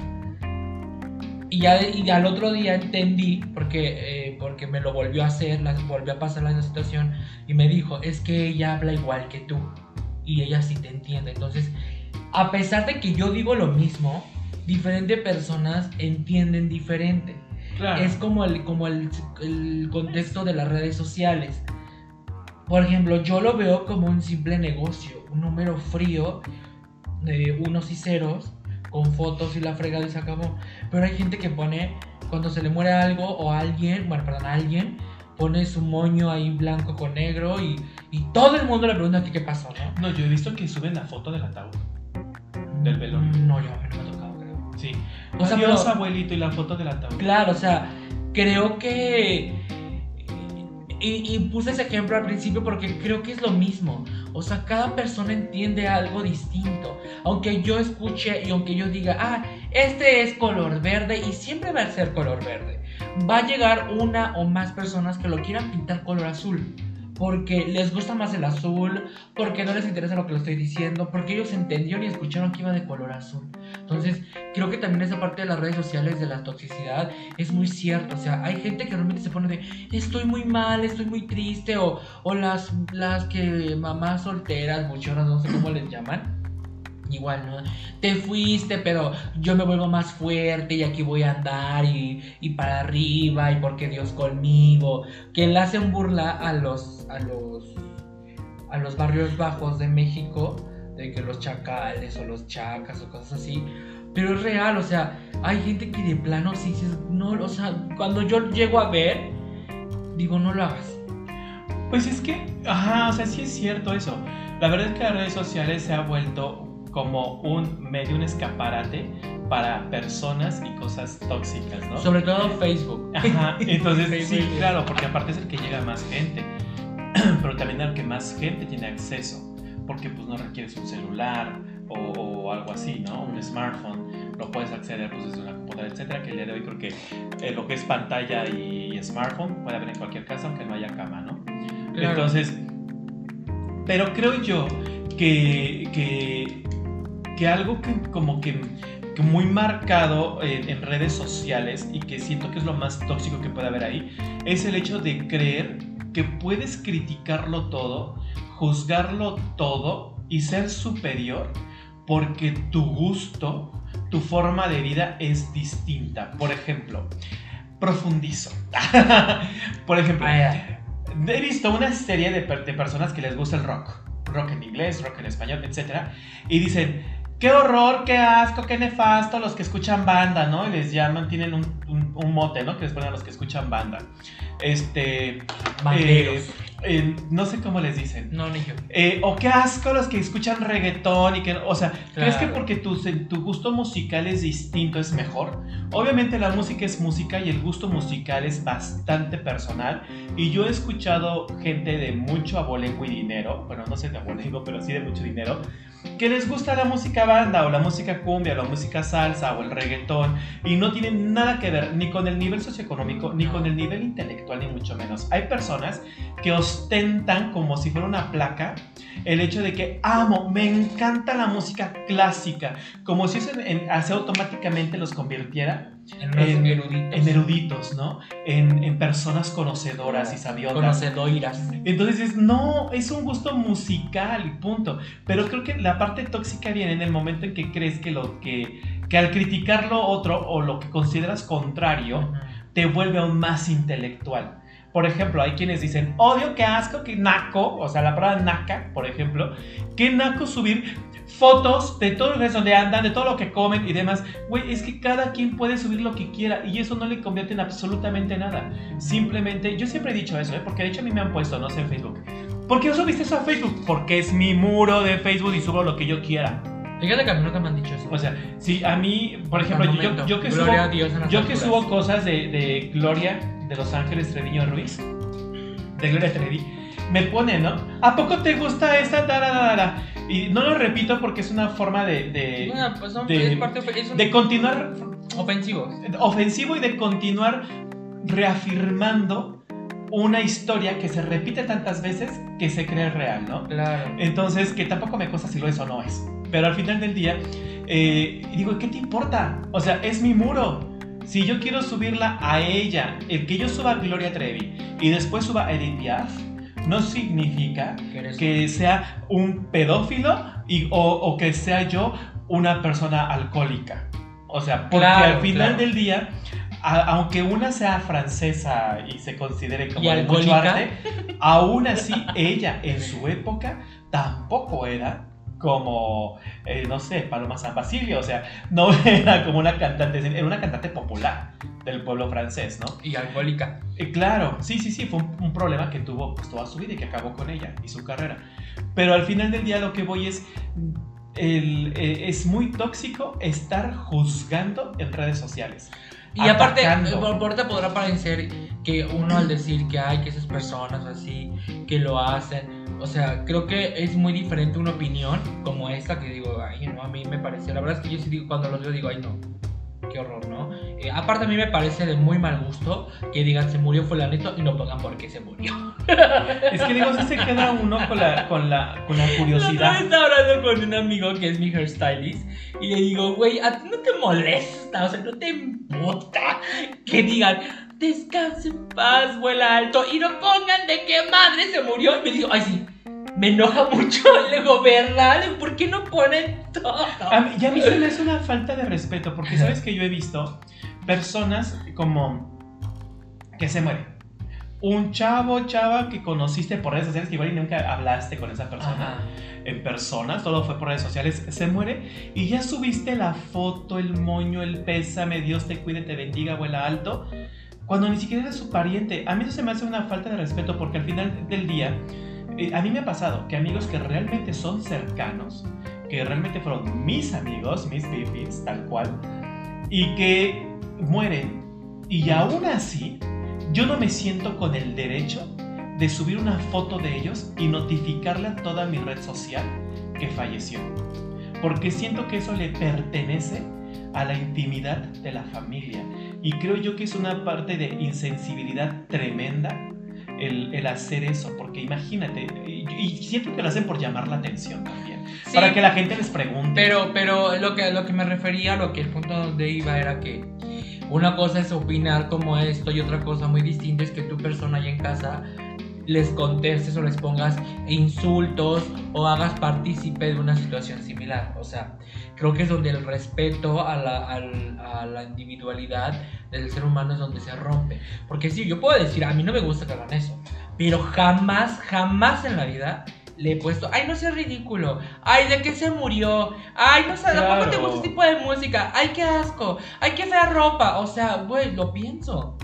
Y ya y al otro día entendí, porque, eh, porque me lo volvió a hacer, la, volvió a pasar la situación, y me dijo, es que ella habla igual que tú. y ella sí te entiende. Entonces, a pesar de que yo digo lo mismo, diferentes personas entienden diferente. Claro. Es como el, como el, el contexto de las redes sociales. Por ejemplo, yo lo veo como un simple negocio, un número frío de unos y ceros, con fotos y la fregada y se acabó. Pero hay gente que pone, cuando se le muere algo o alguien, bueno, perdón, a alguien, pone su moño ahí blanco con negro y, y todo el mundo le pregunta que qué pasó, ¿no? No, yo he visto que suben la foto del ataúd. Del velorio. Mm, No, yo a mí no me ha tocado, creo. Sí. O sea, Adiós, pero- abuelito, y la foto del ataúd. Claro, o sea, creo que... Y, y puse ese ejemplo al principio porque creo que es lo mismo. O sea, cada persona entiende algo distinto. Aunque yo escuche y aunque yo diga, ah, este es color verde y siempre va a ser color verde. Va a llegar una o más personas que lo quieran pintar color azul. Porque les gusta más el azul, porque no les interesa lo que le estoy diciendo, porque ellos entendieron y escucharon que iba de color azul. Entonces, creo que también esa parte de las redes sociales de la toxicidad es muy cierta. O sea, hay gente que realmente se pone de estoy muy mal, estoy muy triste, o, o las, las que mamás solteras, buchonas, no sé cómo les llaman. Igual, ¿no? Te fuiste, pero yo me vuelvo más fuerte y aquí voy a andar y, y para arriba y porque Dios conmigo. Que le hacen burla a los, a los, a los barrios bajos de México, de que los chacales o los chacas o cosas así. Pero es real, o sea, hay gente que de plano sí dices, no, o sea, cuando yo llego a ver, digo, no lo hagas. Pues es que, ajá, o sea, sí es cierto eso. La verdad es que las redes sociales se ha vuelto como un medio, un escaparate para personas y cosas tóxicas, ¿no? Sobre todo Facebook. Ajá, entonces sí, claro, porque aparte es el que llega a más gente, pero también el que más gente tiene acceso, porque pues no requieres un celular o, o algo así, ¿no? Un smartphone, lo puedes acceder pues desde una computadora, etcétera, que el día de hoy creo que eh, lo que es pantalla y smartphone puede haber en cualquier casa aunque no haya cama, ¿no? Claro. Entonces, pero creo yo que, que, que algo que como que, que muy marcado en, en redes sociales y que siento que es lo más tóxico que puede haber ahí, es el hecho de creer que puedes criticarlo todo, juzgarlo todo y ser superior porque tu gusto, tu forma de vida es distinta. Por ejemplo, profundizo. Por ejemplo, ay. He visto una serie de, per- de personas que les gusta el rock. Rock en inglés, rock en español, etc. Y dicen, qué horror, qué asco, qué nefasto los que escuchan banda, ¿no? Y les llaman, tienen un, un- un mote, ¿no? Que les ponen a los que escuchan banda. Este... Banderos. eh, eh, no sé cómo les dicen. no, ni yo. Eh, o qué asco los que escuchan reggaetón y que, o sea, ¿crees que Claro. porque tu, tu gusto musical es distinto es mejor? Obviamente la música es música y el gusto musical es bastante personal y yo he escuchado gente de mucho abolengo y dinero, bueno, no sé de abolengo, pero sí de mucho dinero, que les gusta la música banda o la música cumbia o la música salsa o el reggaetón y no tienen nada que ver ni con el nivel socioeconómico ni con el nivel intelectual ni mucho menos. Hay personas que ostentan como si fuera una placa el hecho de que amo, me encanta la música clásica, como si eso así automáticamente los convirtiera En eruditos. en eruditos, ¿no? En, en personas conocedoras y sabiotas. Conocedoras. Entonces no, es un gusto musical y punto. Pero creo que la parte tóxica viene en el momento en que crees que lo que, que al criticar lo otro o lo que consideras contrario, te vuelve aún más intelectual. Por ejemplo, hay quienes dicen, odio, qué asco, qué naco, o sea, la palabra naca, por ejemplo, qué naco subir fotos de todo lugares donde andan, de todo lo que comen y demás. Güey, es que cada quien puede subir lo que quiera y eso no le convierte en absolutamente nada. Simplemente, yo siempre he dicho eso, ¿eh? porque de hecho a mí me han puesto, no sé, en Facebook. ¿Por qué no subiste eso a Facebook? Porque es mi muro de Facebook y subo lo que yo quiera. Fíjate que a mí nunca me han dicho eso. O sea, si a mí, por ejemplo, yo, que subo... Yo que subo cosas de, de Gloria de Los Ángeles Treviño Ruiz, de Gloria Trevi, me pone, ¿no? ¿A poco te gusta da, da? Y no lo repito porque es una forma de, de, Bueno, pues son- de- es parte es un de continuar ofensivo. ofensivo y de continuar reafirmando una historia que se repite tantas veces que se cree real, ¿no? Claro. Entonces, que tampoco me consta si lo es o no es. Pero al final del día, eh, digo, ¿qué te importa? O sea, es mi muro. Si yo quiero subirla a ella, el que yo suba a Gloria Trevi y después suba a Edith Piaf, no significa Que sea un pedófilo y, o, o que sea yo una persona alcohólica. O sea, porque Claro, al final claro. del día, a- aunque una sea francesa y se considere como ¿Y de mucho arte, aún así ella en su época tampoco era como, eh, no sé, Paloma San Basilio, o sea, no era como una cantante, era una cantante popular del pueblo francés, ¿no? Y alcohólica. Eh, claro, sí, sí, sí, fue un, un problema que tuvo pues, toda su vida y que acabó con ella y su carrera. Pero al final del día lo que voy es, el, eh, es muy tóxico estar juzgando en redes sociales. Y aparte, te podrá parecer que uno al decir que hay que esas personas así, que lo hacen, o sea, creo que es muy diferente una opinión como esta que digo, ay, no, a mí me parece, la verdad es que yo sí digo, cuando los veo digo, ay, no, qué horror, ¿no? Eh, aparte a mí me parece de muy mal gusto que digan se murió fulanito y no pongan por qué se murió. Es que digo, si se queda uno con la, con la, con la La curiosidad. vez estaba hablando con un amigo que es mi hairstylist y le digo, güey, a ti no te molesta, o sea, no te importa que digan, descanse en paz, vuela alto, y no pongan de qué madre se murió. Y me dijo, ay, sí, me enoja mucho. Le digo, ¿verdad? ¿Por qué no ponen todo? A mí- y a mí se me hace una falta de respeto, porque sabes que yo he visto personas como que se mueren. Un chavo, chava que conociste por redes sociales, que igual y nunca hablaste con esa persona. Ajá. en persona, todo fue por redes sociales, se muere y ya subiste la foto, el moño, el pésame, Dios te cuide, te bendiga, abuela alto, cuando ni siquiera eres su pariente. A mí eso se me hace una falta de respeto porque al final del día, eh, a mí me ha pasado que amigos que realmente son cercanos, que realmente fueron mis amigos, mis bifis, tal cual, y que mueren y aún así yo no me siento con el derecho de subir una foto de ellos y notificarle a toda mi red social que falleció. Porque siento que eso le pertenece a la intimidad de la familia. Y creo yo que es una parte de insensibilidad tremenda el, el hacer eso. Porque imagínate, y, y siento que lo hacen por llamar la atención también. Sí, Para que la gente les pregunte. Pero, pero lo que, lo que me refería, lo que el punto donde iba era que una cosa es opinar como esto y otra cosa muy distinta es que tu persona allá en casa les contestes o les pongas insultos o hagas partícipe de una situación similar. O sea, creo que es donde el respeto a la, al- a la individualidad del ser humano es donde se rompe. Porque sí, yo puedo decir, a mí no me gusta que hagan eso, pero jamás, jamás en la vida le he puesto, ay, no seas ridículo, ay, ¿de qué se murió? Ay, no sé, ¿tampoco te Claro. gusta ese tipo de música? Ay, qué asco, ay, qué fea ropa. O sea, güey, lo pienso.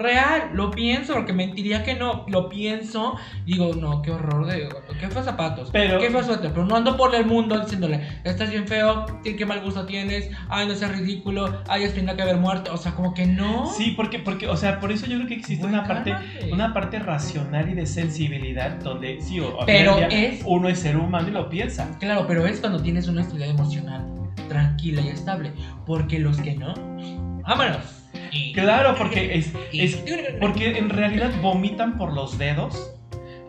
Real, lo pienso, porque mentiría que no, lo pienso, digo, no, qué horror de, qué feos zapatos, Pero- qué feo suéter, pero no ando por el mundo diciéndole, estás bien feo, qué mal gusto tienes, ay, no seas ridículo, ay, es tenía que haber muerto, o sea, como que no. Sí, porque, porque, o sea, por eso yo creo que existe una parte, una parte racional y de sensibilidad donde sí, o, Pero día, es- uno es ser humano y lo piensa. Claro, pero es cuando tienes una estabilidad emocional tranquila y estable. Porque los que no, vámonos. Claro, porque es, es porque en realidad vomitan por los dedos.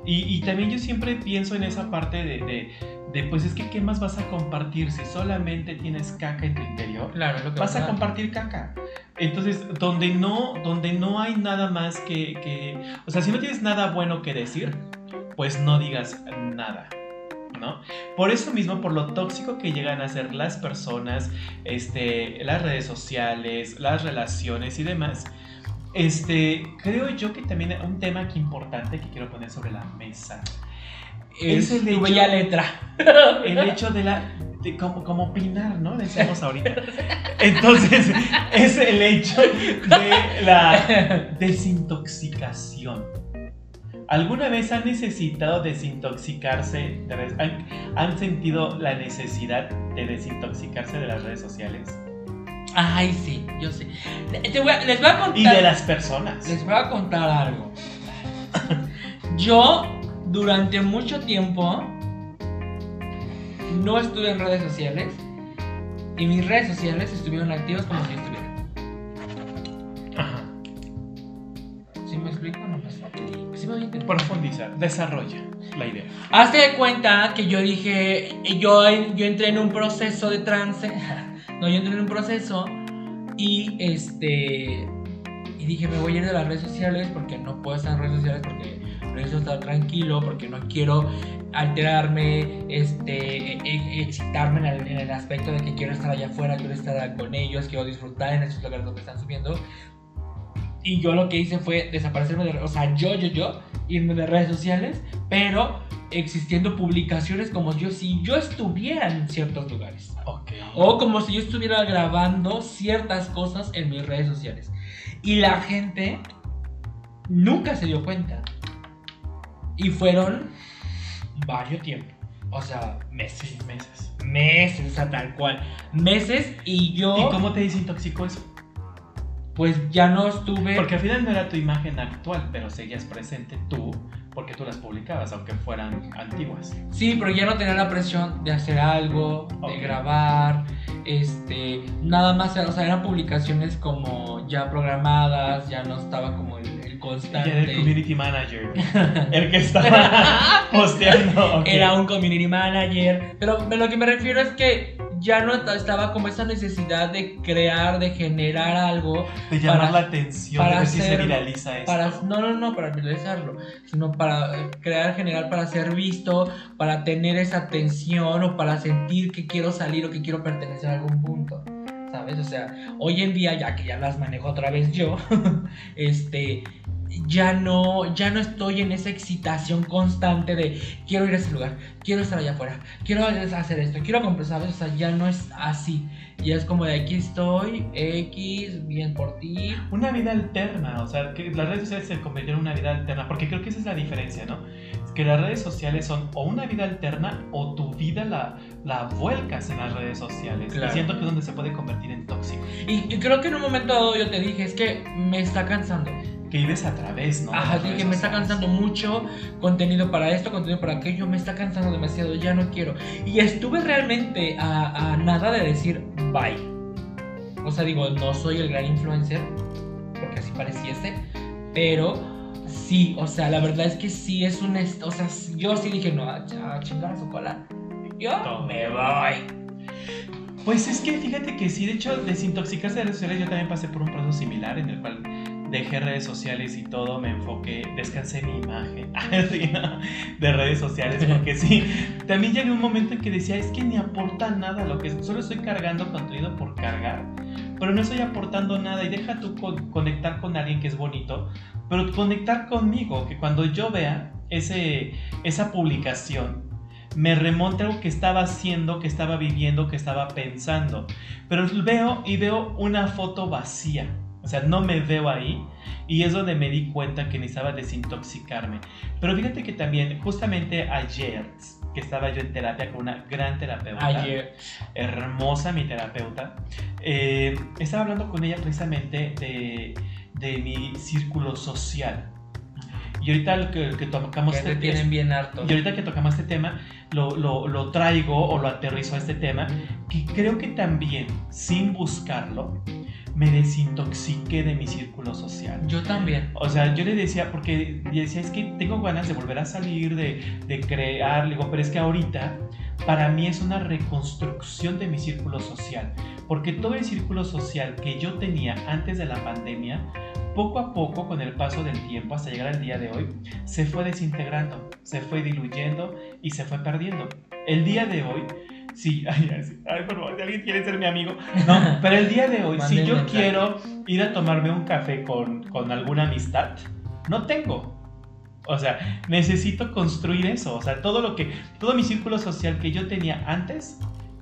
Y, y también yo siempre pienso en esa parte de, de, de, pues es que ¿qué más vas a compartir si solamente tienes caca en tu interior? Claro, lo que Vas a pasa. compartir caca. Entonces, donde no, donde no hay nada más que, que... O sea, si no tienes nada bueno que decir, pues no digas nada. ¿No? Por eso mismo, por lo tóxico que llegan a ser las personas, este, las redes sociales, las relaciones y demás, este, creo yo que también un tema importante que quiero poner sobre la mesa, Es es el hecho- bella letra. el hecho de la, de como, como opinar, ¿no? Decíamos ahorita. Entonces, es el hecho de la desintoxicación. ¿Alguna vez han necesitado desintoxicarse? ¿Han, han sentido la necesidad de desintoxicarse de las redes sociales? Ay, sí, yo sé. Te voy a- les voy a contar. Y de las personas. Les voy a contar algo. Yo, durante mucho tiempo, no estuve en redes sociales. Y mis redes sociales estuvieron activas como si estuviera. Ajá. Voy a entender? Profundiza, desarrolla la idea. Hazte de cuenta que yo dije, yo, yo entré en un proceso de trance, no, yo entré en un proceso y este, y dije, me voy a ir de las redes sociales porque no puedo estar en redes sociales porque necesito estar tranquilo, porque no quiero alterarme, este, e- e- excitarme en el, en el aspecto de que quiero estar allá afuera, quiero estar con ellos, quiero disfrutar en esos lugares donde están subiendo. Y yo lo que hice fue desaparecerme de, o sea, yo, yo, yo, irme de redes sociales, pero existiendo publicaciones como yo, si yo estuviera en ciertos lugares. Ok. O como si yo estuviera grabando ciertas cosas en mis redes sociales. Y la gente nunca se dio cuenta. Y fueron varios tiempo. O sea, meses. Meses. Meses, o sea, tal cual. Meses y yo, ¿Y cómo te desintoxicó eso? Pues ya no estuve. Porque al final no era tu imagen actual, pero seguías presente tú, porque tú las publicabas, aunque fueran antiguas. Sí, pero ya no tenía la presión de hacer algo, de grabar, este, nada más, o sea, eran publicaciones como ya programadas, ya no estaba como el, el Ya constante. era el community manager, el que estaba posteando. Era un community manager, pero lo que me refiero es que ya no ta- estaba como esa necesidad de crear, de generar algo De llamar para- la atención, de para ver si se viraliza esto. para no no no para viralizarlo sino para eh, crear generar para ser visto para tener esa atención o para sentir que quiero salir o que quiero pertenecer a algún punto o sea hoy en día ya que ya las manejo otra vez yo este ya no ya no estoy en esa excitación constante de quiero ir a ese lugar quiero estar allá afuera quiero hacer esto quiero comprar sabes o sea ya no es así. Ya es como de aquí estoy X bien por ti Una vida alterna, o sea, que las redes sociales se convirtieron en una vida alterna, porque creo que esa es la diferencia, ¿no? Que las redes sociales son o una vida alterna o tu vida la, la vuelcas en las redes sociales. Claro. Y siento que es donde se puede convertir en tóxico. Y, y creo que en un momento dado yo te dije, es que me está cansando. Que vives a través, ¿no? Ajá, dije, redes me está cansando mucho contenido para esto, contenido para aquello, me está cansando demasiado, ya no quiero. Y estuve realmente a, a nada de decir bye. O sea, digo, no soy el gran influencer, porque así pareciese, pero sí, o sea, la verdad es que sí es un... O sea, yo sí dije, no, a, a chingar a su cola. Yo No. me voy. Pues es que fíjate que sí, de hecho, desintoxicarse de redes sociales, yo también pasé por un proceso similar en el cual dejé redes sociales y todo, me enfoqué, descansé mi imagen ¿no? de redes sociales, porque sí, también llegué a un momento en que decía, es que ni aporta nada, lo que solo estoy cargando contenido por cargar, pero no estoy aportando nada y deja tú con- conectar con alguien que es bonito, pero conectar conmigo, que cuando yo vea ese, esa publicación, me remonta algo que estaba haciendo, que estaba viviendo, que estaba pensando. Pero veo y veo una foto vacía. O sea, no me veo ahí. Y es donde me di cuenta que necesitaba desintoxicarme. Pero fíjate que también, justamente ayer, que estaba yo en terapia con una gran terapeuta, Ayer. hermosa mi terapeuta, eh, estaba hablando con ella precisamente de, de mi círculo social. Y ahorita lo que, que tocamos Que te este- tienen bien harto. y ahorita que tocamos este tema, lo, lo, lo traigo o lo aterrizo a este tema, que creo que también, sin buscarlo, me desintoxiqué de mi círculo social. Yo también. O sea, yo le decía, porque decía, es que tengo ganas de volver a salir, de, de crear, le digo, pero es que ahorita para mí es una reconstrucción de mi círculo social, porque todo el círculo social que yo tenía antes de la pandemia, poco a poco, con el paso del tiempo, hasta llegar al día de hoy, se fue desintegrando, se fue diluyendo y se fue perdiendo. El día de hoy, sí, ay, ay, sí, ay, por favor, si alguien quiere ser mi amigo, no, pero el día de hoy, si yo quiero ir a tomarme un café con, con alguna amistad, no tengo. O sea, necesito construir eso. O sea, todo lo que, todo mi círculo social que yo tenía antes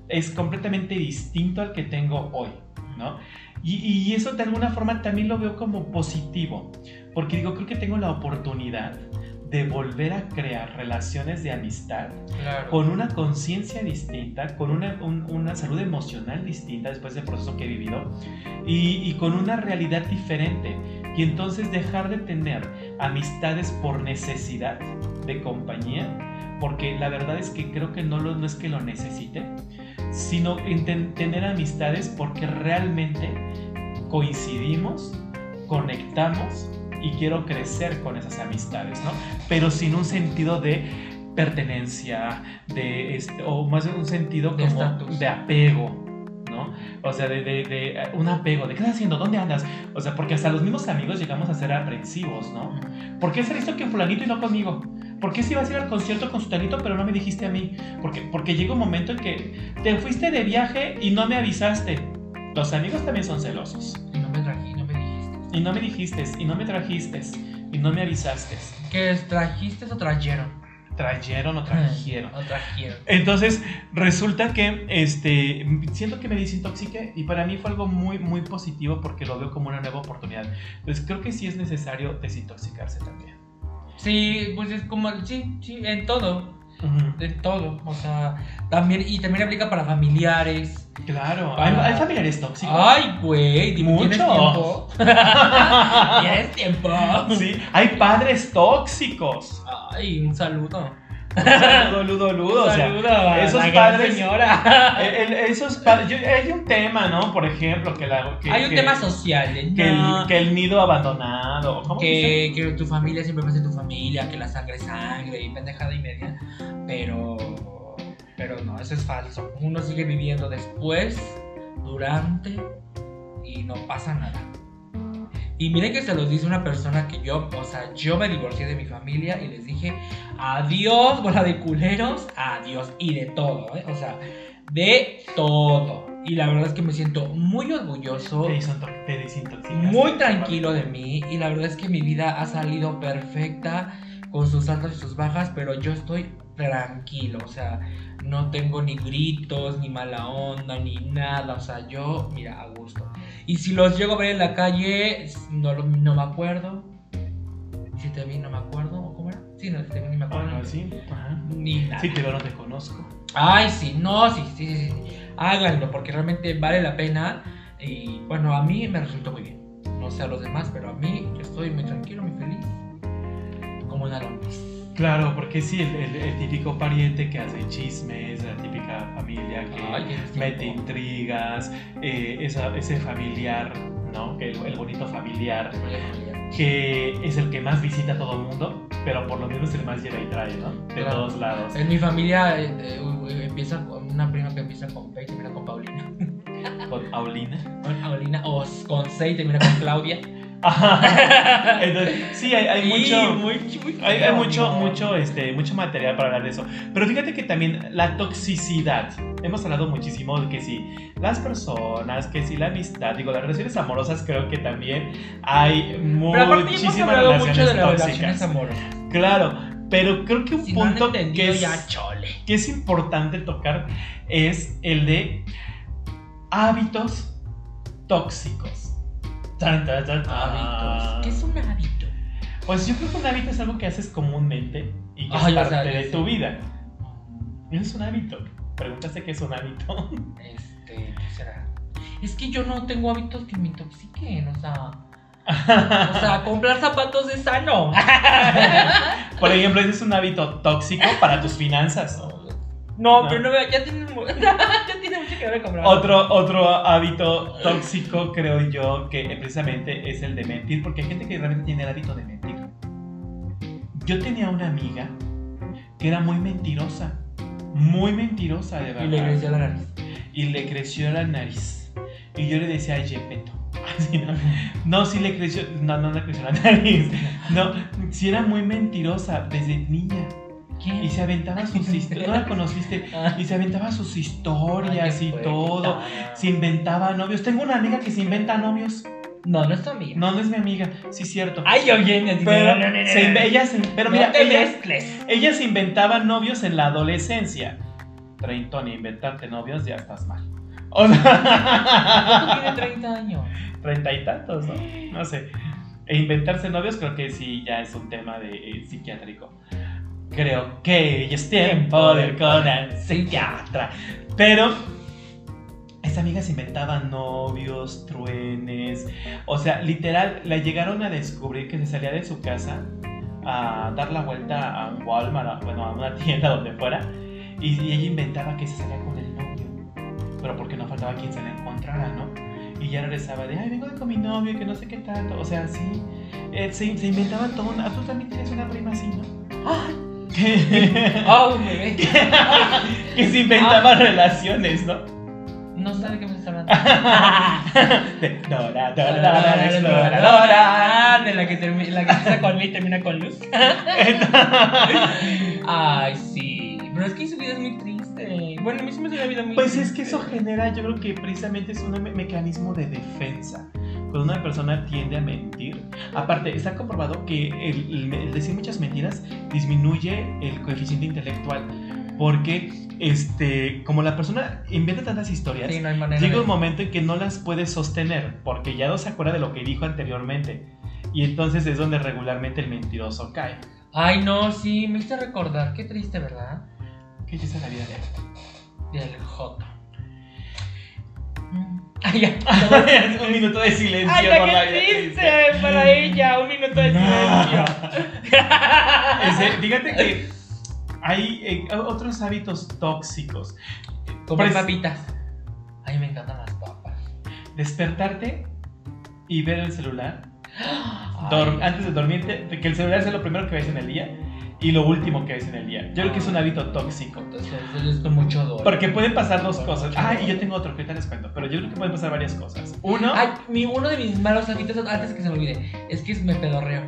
es completamente distinto al que tengo hoy, ¿no? Y, y eso de alguna forma también lo veo como positivo, porque digo, creo que tengo la oportunidad de volver a crear relaciones de amistad Claro. con una conciencia distinta, con una, un- una salud emocional distinta después del proceso que he vivido y, y con una realidad diferente. Y entonces dejar de tener amistades por necesidad de compañía, porque la verdad es que creo que no, lo, no es que lo necesite, sino en ten- tener amistades porque realmente coincidimos, conectamos y quiero crecer con esas amistades, ¿no? Pero sin un sentido de pertenencia, de este, o más un sentido como estatus. de apego, ¿no? O sea, de, de, de un apego, de qué estás haciendo, dónde andas. O sea, porque hasta los mismos amigos llegamos a ser aprensivos, ¿no? ¿Por qué hizo que fulanito y no conmigo? ¿Por qué si ibas a ir al concierto con sutanito pero no me dijiste a mí? Porque, porque llega un momento en que te fuiste de viaje y no me avisaste. Los amigos también son celosos. Y no me Y no me dijiste, y no me trajiste, y no me avisaste. ¿Qué es? ¿Trajiste o trajeron? Trajeron o trajeron. O trajeron. Entonces, resulta que este, siento que me desintoxiqué y para mí fue algo muy, muy positivo porque lo veo como una nueva oportunidad. Entonces, creo que sí es necesario desintoxicarse también. Sí, pues es como, sí, sí, en todo. De todo. O sea, también, y también aplica para familiares. Claro, Para- hay, familiares tóxicos. Ay, güey, ¿tienes Mucho. tiempo? ¿Tienes tiempo? Sí, hay padres tóxicos. Ay, un saludo. Ludo, ludo, ludo. o sea, a esos la padres- señora. el- el- esos padres. yo- hay un tema, ¿no? Por ejemplo, que la. Que, Hay un que- tema social. Que, no, el, que el nido abandonado. ¿Cómo que, que tu familia siempre va a ser tu familia, que la sangre es sangre y pendejada y media. Pero, pero no, eso es falso. Uno sigue viviendo después, durante y no pasa nada. Y miren que se los dice una persona que yo, o sea, yo me divorcié de mi familia y les dije adiós, bola de culeros, adiós y de todo, ¿eh? O sea, de todo. Y la verdad es que me siento muy orgulloso Te, te muy tranquilo de mí y la verdad es que mi vida ha salido perfecta con sus altas y sus bajas, pero yo estoy tranquilo, o sea, no tengo ni gritos, ni mala onda, ni nada, o sea, yo, mira, a gusto. Y si los llego a ver en la calle, no, no me acuerdo. Si te vi, no me acuerdo, ¿o cómo era? Sí, no, si te vi, ni me acuerdo. Ajá, sí. Ajá. Ni nada. Sí, te veo, no te conozco. Ay, sí, no, sí, sí, sí, sí. Háganlo porque realmente vale la pena. Y bueno, a mí me resultó muy bien. No sé a los demás, pero a mí yo estoy muy tranquilo, muy feliz. Como una lombriz. Claro, porque sí, el, el- el típico pariente que hace chismes, la típica familia que Ay, mete intrigas, eh, esa- ese familiar, ¿no? El, el bonito familiar, que es el que más visita a todo el mundo, pero por lo es el más lleva y trae, ¿no? De Claro. todos lados. En mi familia eh, eh, eh, empieza con una prima que empieza con P y termina con Paulina. Con Paulina. Con Paulina o con C y termina con Claudia. Entonces, sí, hay, mucho. muy, muy Hay, mucho, este, mucho material para hablar de eso. Pero fíjate que también la toxicidad. Hemos hablado muchísimo de que si las personas, que si la amistad, digo, las relaciones amorosas, creo que también hay muchísimas mucho relaciones de las tóxicas. relaciones amorosas. Claro, pero creo que un Si no han punto que, entendido es, ya, chole. que es importante tocar es el de hábitos tóxicos. Tan, tan, tan, tan. Hábitos. ¿Qué es un hábito? Pues yo creo que un hábito es algo que haces comúnmente y que Ay, es o parte sea, de tu vida. Es un hábito. Pregúntate qué es un hábito. Este, ¿qué será? Es que yo no tengo hábitos que me intoxiquen, o sea. O sea, comprar zapatos es sano. Por ejemplo, ese es un hábito tóxico para tus finanzas. No, No. pero no, ya tiene, mu- ya tiene mucho que ver comprar. Otro, otro hábito tóxico, creo yo, que precisamente es el de mentir, porque hay gente que realmente tiene el hábito de mentir. Yo tenía una amiga que era muy mentirosa, muy mentirosa, de verdad. Y le creció la nariz. y le creció la nariz. Y yo le decía, ay, Yepeto. Así, ¿no? no, sí le creció, no, no le creció la nariz. No, sí era muy mentirosa desde niña. ¿Quién? Y se aventaba sus historias, no la conociste, Ah. y se aventaba sus historias Ay, y todo. Se inventaba novios. Tengo una amiga que se inventa novios. No, no es tu amiga. No, no es mi amiga, sí cierto. Ay, oye, me pero, se inve- ella se, pero mira, te ella, mezcles. ella se inventaba novios en la adolescencia. Treintón, y inventarte novios ya estás mal. O ¿Cuánto sea, tiene 30 años? treinta y tantos, ¿no? No sé. E inventarse novios creo que sí ya es un tema de eh, psiquiátrico. Creo que es tiempo de ir con el psiquiatra. Pero esa amiga se inventaba novios, truenes. O sea, literal, la llegaron a descubrir que se salía de su casa a dar la vuelta a un Walmart, bueno, a una tienda donde fuera. Y, y ella inventaba que se salía con el novio. Pero porque no faltaba quien se la encontrara, ¿no? Y ya regresaba de, ay, vengo con mi novio, que no sé qué tanto. O sea, sí. eh, se, se inventaban todo. una- Tú también tienes una prima así, ¿no? Que, ¡Oh, bebé! que se inventaba relaciones, ¿no? No sé de qué me estás hablando. Dora, Dora, Dora, exploradora. Ah, de la que, termi- la que empieza con L y termina con luz. Ay, sí. Pero es que su vida es muy triste. Bueno, a mí sí me hace una vida muy Pues triste. es que eso genera, yo creo que precisamente es un me- mecanismo de defensa. Cuando una persona tiende a mentir, aparte, está comprobado que el, el- el decir muchas mentiras disminuye el coeficiente intelectual. Porque, este, como la persona inventa tantas historias, Sí, no llega de- un momento en que no las puede sostener, porque ya no se acuerda de lo que dijo anteriormente. Y entonces es donde regularmente el mentiroso cae. Ay, no, sí, me hizo recordar. Qué triste, ¿verdad? ¿Qué dice la vida de Del J. Mm. Ay, ya. un minuto de silencio Ay, la vida triste para ella. Un minuto de silencio. Ese- fíjate que hay eh, otros hábitos tóxicos. Comer Pues- papitas. Ay, me encantan las papas. Despertarte y ver el celular. Ay. Antes de dormirte, que el celular sea lo primero que ves en el día y lo último que ves en el día. Yo creo que es un hábito tóxico. Entonces, es con mucho dolor. Porque pueden pasar dos cosas. Ah, y yo tengo otro que ahorita les cuento. Pero yo creo que pueden pasar varias cosas. Uno. Ay, mi, uno de mis malos hábitos, antes que se me olvide, es que me pedorreo.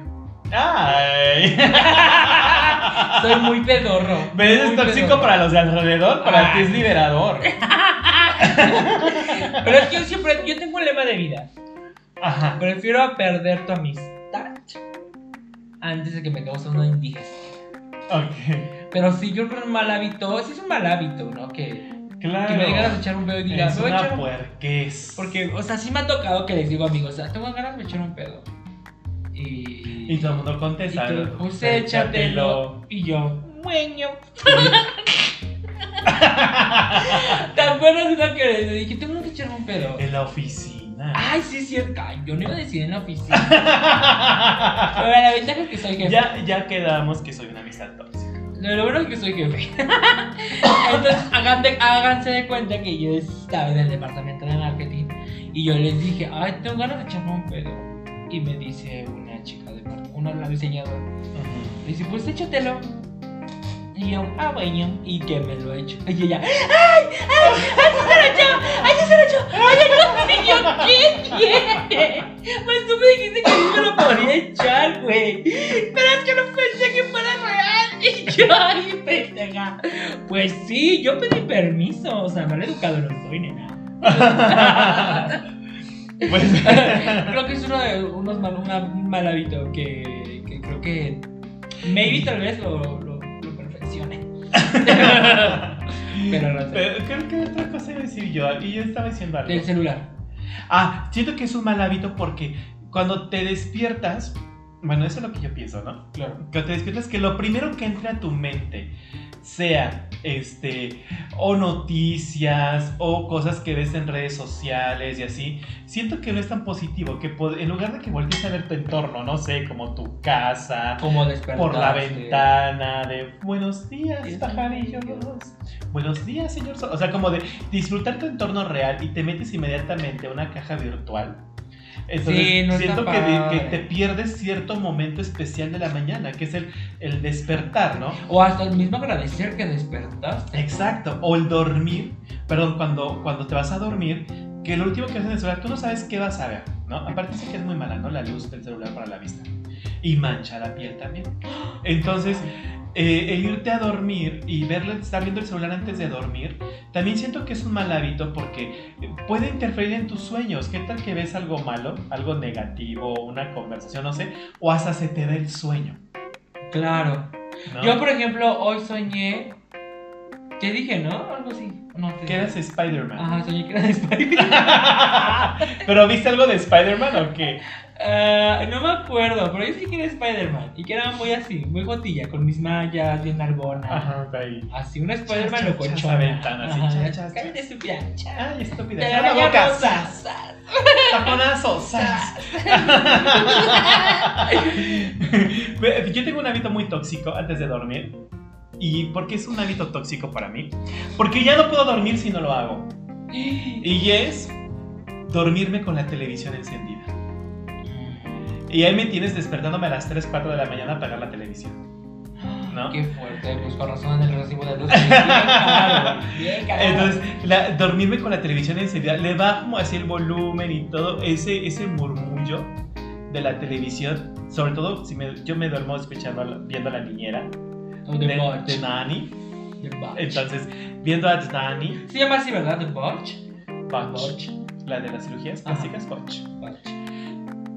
¡Ay! Soy muy pedorro. Pero eso es muy tóxico pedorro. para los de alrededor, para ti es liberador. Pero es que yo siempre, yo tengo un lema de vida. Ajá. Prefiero perder tu amistad antes de que me cause una indigestión. Ok. Pero si yo creo un mal hábito, sí es un mal hábito, ¿no? Que, Claro. que me ganas de echar un pedo y diga, es a una echar un. Porque, o sea, sí me ha tocado que les digo amigos, o sea, tengo ganas de echar un pedo. Y. Y todo el mundo y contesta. tú, pues échatelo. Y yo, bueno. ¿Te acuerdas de una que les dije, tengo que echarme un pedo? En la oficina. Ay, sí. Ay, yo no iba a decir en la oficina. Pero la ventaja es que soy jefe. ya, ya quedamos que soy una amistad tóxica. Lo, lo bueno es que soy jefe. Entonces, hagan de- háganse de cuenta que yo estaba en el departamento de marketing y yo les dije, ay, tengo ganas de echarme un pedo. Y me dice una chica de marketing, una diseñadora, me dice, pues échatelo. Y yo, ah, bueno, y que me lo echo. Y ella, ¡ay! ¡ay! ¡ay, se lo echó! ¡ay, se lo echó! ¡ay, yo, ¿qué tiene? Pues tú me dijiste que yo me lo podría echar, güey. Pero es que no pensé que fuera real. Y yo, ay, pendeja. Pues sí, yo pedí permiso. O sea, mal educado no soy, nena. pues. creo que es uno de unos mal, un mal hábito que, que creo que maybe tal vez lo, lo, Pero no sé. Pero creo que otra cosa iba a decir yo. Y yo estaba diciendo algo. Del celular. Ah, siento que es un mal hábito porque cuando te despiertas. Bueno, eso es lo que yo pienso, ¿no? Claro. Cuando te despiertas, que lo primero que entre a tu mente sea este o noticias o cosas que ves en redes sociales y así, siento que no es tan positivo que en lugar de que voltees a ver tu entorno, no sé, como tu casa, Como por la ventana, de buenos días, Sí, pajarillos, buenos días, señor sol. O sea, como de disfrutar tu entorno real y te metes inmediatamente a una caja virtual. Entonces, Sí, no siento que, de- que padre. te pierdes cierto momento especial de la mañana, que es el, el despertar, ¿no? O hasta el mismo agradecer que despertaste. Exacto, o el dormir, perdón, cuando, cuando te vas a dormir, que lo último que ves en el celular, tú no sabes qué vas a ver, ¿no? Aparte dice que es muy mala, ¿no? La luz del celular para la vista. Y mancha la piel también. Entonces, eh, el irte a dormir y verle, estar viendo el celular antes de dormir, también siento que es un mal hábito porque puede interferir en tus sueños. ¿Qué tal que ves algo malo, algo negativo, una conversación, no sé, o hasta se te da el sueño? Claro. ¿no? Yo, por ejemplo, hoy soñé. Te dije, ¿no? Algo así. No, te que eras Spider-Man. Ajá, soñé que era de Spider-Man. ¿Pero viste algo de Spider-Man o qué? Ah, no me acuerdo, pero yo sí que era Spider-Man. Y que era muy así, muy gotilla, con mis mallas, bien narbona. Ajá, está ahí. Así, una Spider-Man locochona. chas, aventana, así, Ajá, chas, chas, Cállate, estúpida. Ay, estúpida. Te Cierra la boca. ¡Sas! Taconazo. ¡Sas! Yo tengo un hábito muy tóxico antes de dormir. ¿Y por qué es un hábito tóxico para mí? Porque ya no puedo dormir si no lo hago. Y es dormirme con la televisión encendida. Y ahí me tienes despertándome a las 3, 4 de la mañana a apagar la televisión. ¿no? Qué fuerte, pues con razón el recibo de luz. Bien caro, bien caro. Entonces, la- dormirme con la televisión encendida, le bajo así el volumen y todo, ese, ese murmullo de la televisión, sobre todo si me- yo me duermo escuchando, viendo a la niñera O The de, de Nani, The entonces, viendo a Nani, Se llama así, ¿verdad? The Botch. Botch, la de las cirugías plásticas, Botch. Botch.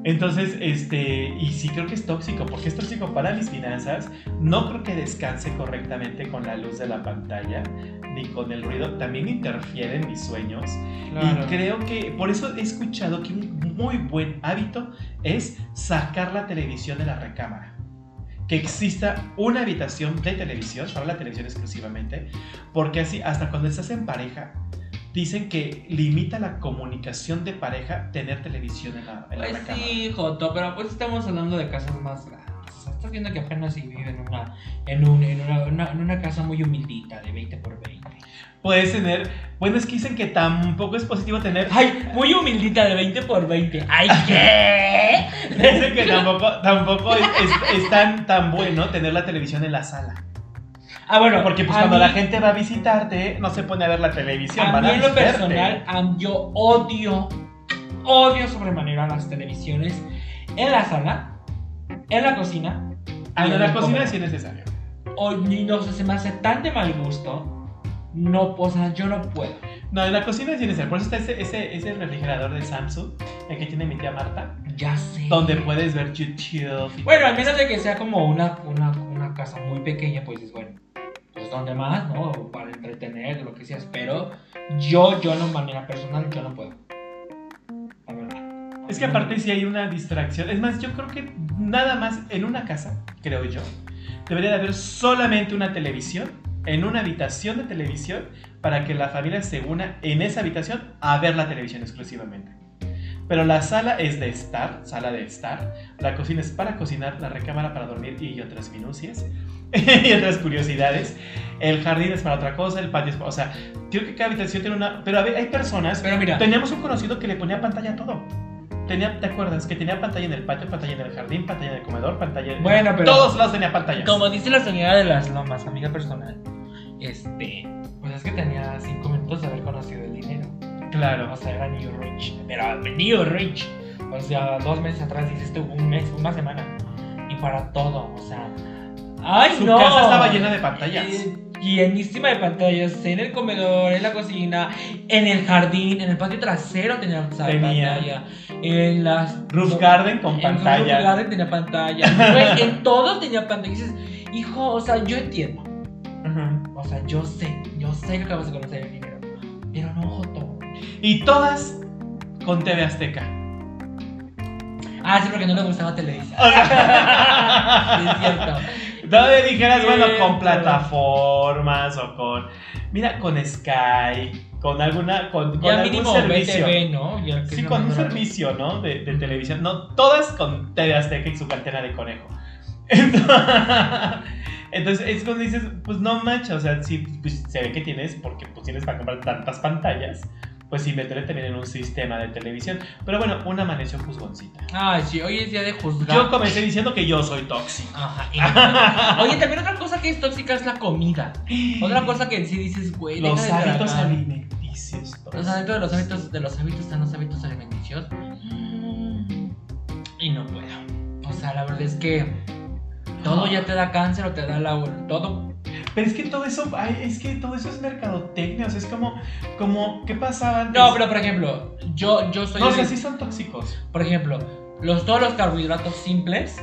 Entonces, este, y sí creo que es tóxico, porque es tóxico para mis finanzas. No creo que descanse correctamente con la luz de la pantalla, ni con el ruido. También interfiere en mis sueños. Claro. Y creo que, por eso he escuchado que un muy buen hábito es sacar la televisión de la recámara. Que exista una habitación de televisión, para la televisión exclusivamente, porque así, hasta cuando estás en pareja, dicen que limita la comunicación de pareja tener televisión en la, en la Pues recámara. sí, Joto, pero pues estamos hablando de casas más grandes. Estás viendo que apenas si vive en una, en, un- en una, una- en una casa muy humildita de 20 por 20. Puedes tener, bueno, es que dicen que tampoco es positivo tener, Ay, muy humildita de 20 por 20. Ay, ¿qué? dicen que tampoco, tampoco es, es- es tan, tan bueno tener la televisión en la sala. Ah, bueno, Porque pues cuando mí- la gente va a visitarte, no se pone a ver la televisión, A van mí en lo personal, yo odio, odio sobremanera las televisiones en la sala, en la cocina. Ah, en la cocina comedor. sí es necesario. O, ni- no sé, se me hace tan de mal gusto. No, o sea, yo no puedo. No, en la cocina es necesario. Por eso está ese, ese, ese refrigerador de Samsung, el que tiene mi tía Marta, Ya sé. donde puedes ver YouTube. y Bueno, al menos de que sea como una, una, una casa muy pequeña, pues es bueno. Pues donde más, ¿no? Para entretener, lo que sea. Pero yo, yo de manera personal, yo no puedo. La verdad. Es que aparte si hay una distracción. Es más, yo creo que nada más en una casa, creo yo, debería de haber solamente una televisión, en una habitación de televisión, para que la familia se una en esa habitación a ver la televisión exclusivamente. Pero la sala es de estar, sala de estar. La cocina es para cocinar, la recámara para dormir y otras minucias y otras curiosidades. El jardín es para otra cosa, el patio es para... O sea, creo que cada habitación tiene una... Pero a ver, hay personas... Pero mira. Teníamos un conocido que le ponía pantalla a todo. Tenía, ¿Te acuerdas? Que tenía pantalla en el patio, pantalla en el jardín, pantalla en el comedor, pantalla en... Bueno, pero- Todos lados tenía pantallas. Como dice la señora de las lomas, amiga personal, este, pues es que tenía cinco minutos de haber conocido el dinero. Claro. O sea, era New Rich. Pero New Rich. O sea, dos meses atrás dices tú, un mes, una semana. Y para todo, o sea. ¡Ay, Su no! casa estaba llena de pantallas. Eh, Llenísima de pantallas en el comedor, en la cocina, en el jardín, en el patio trasero tenía, o sea, Tenía. pantalla. En las. Roof garden con en pantalla. Roof Garden tenía pantalla. Güey, en todo tenía pantalla. Y dices, hijo, o sea, yo entiendo. O sea, yo sé, yo sé que acabas de conocer el dinero. Pero no, Joto. Y todas con TV Azteca. Ah, sí, porque no le gustaba Televisa. Sí, es cierto. No me dijeras, bueno, con plataformas o con. Mira, con Sky, con alguna. Con, con Ya algún mínimo servicio. BTV, ¿no? Ya Sí, con un servicio, ¿no? De, de televisión. No, todas con TV Azteca y su cantera de conejo. Entonces, entonces, es cuando dices, pues no manches, o sea, sí, pues, se ve que tienes, porque pues tienes para comprar tantas pantallas, pues invertirle también en un sistema de televisión. Pero bueno, una amaneció juzgoncita. Ay, sí, hoy es día de juzgar. Yo comencé diciendo que yo soy tóxico. Ajá. Oye, también otra cosa que es tóxica es la comida. Otra cosa que sí dices, güey, Los de hábitos tragar. alimenticios. Los hábitos de los hábitos de los hábitos están los hábitos alimenticios. Y no puedo. O sea, la verdad es que todo ya te da cáncer o te da la todo. Pero es que todo eso, ay, es que todo eso es mercadotecnia, o sea, es como, como, ¿qué pasaba antes? No, pero por ejemplo, yo yo soy No, o sea, sí son tóxicos. por ejemplo, los todos los carbohidratos simples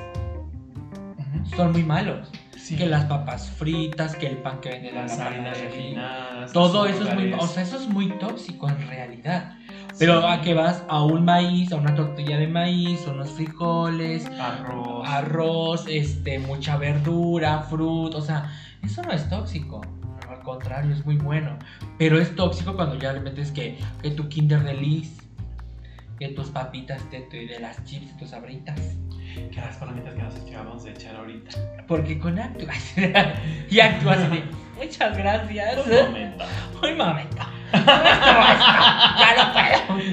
son muy malos. Sí. Que las papas fritas, que el pan que las la harinas panadería. refinadas. Todo eso es muy, o sea, eso es muy tóxico en realidad. Pero a que vas a un maíz, a una tortilla de maíz, unos frijoles, arroz. arroz, este, mucha verdura, fruta, o sea, eso no es tóxico. Al contrario, es muy bueno. Pero es tóxico cuando ya le metes que, que tu Kinder Delice, que tus papitas de, de, de las chips, tus sabritas. Que las palomitas que nos acabamos de echar ahorita. Porque con actúas. y actúas de, muchas gracias. Un momento. Un momento. Ya no puedo.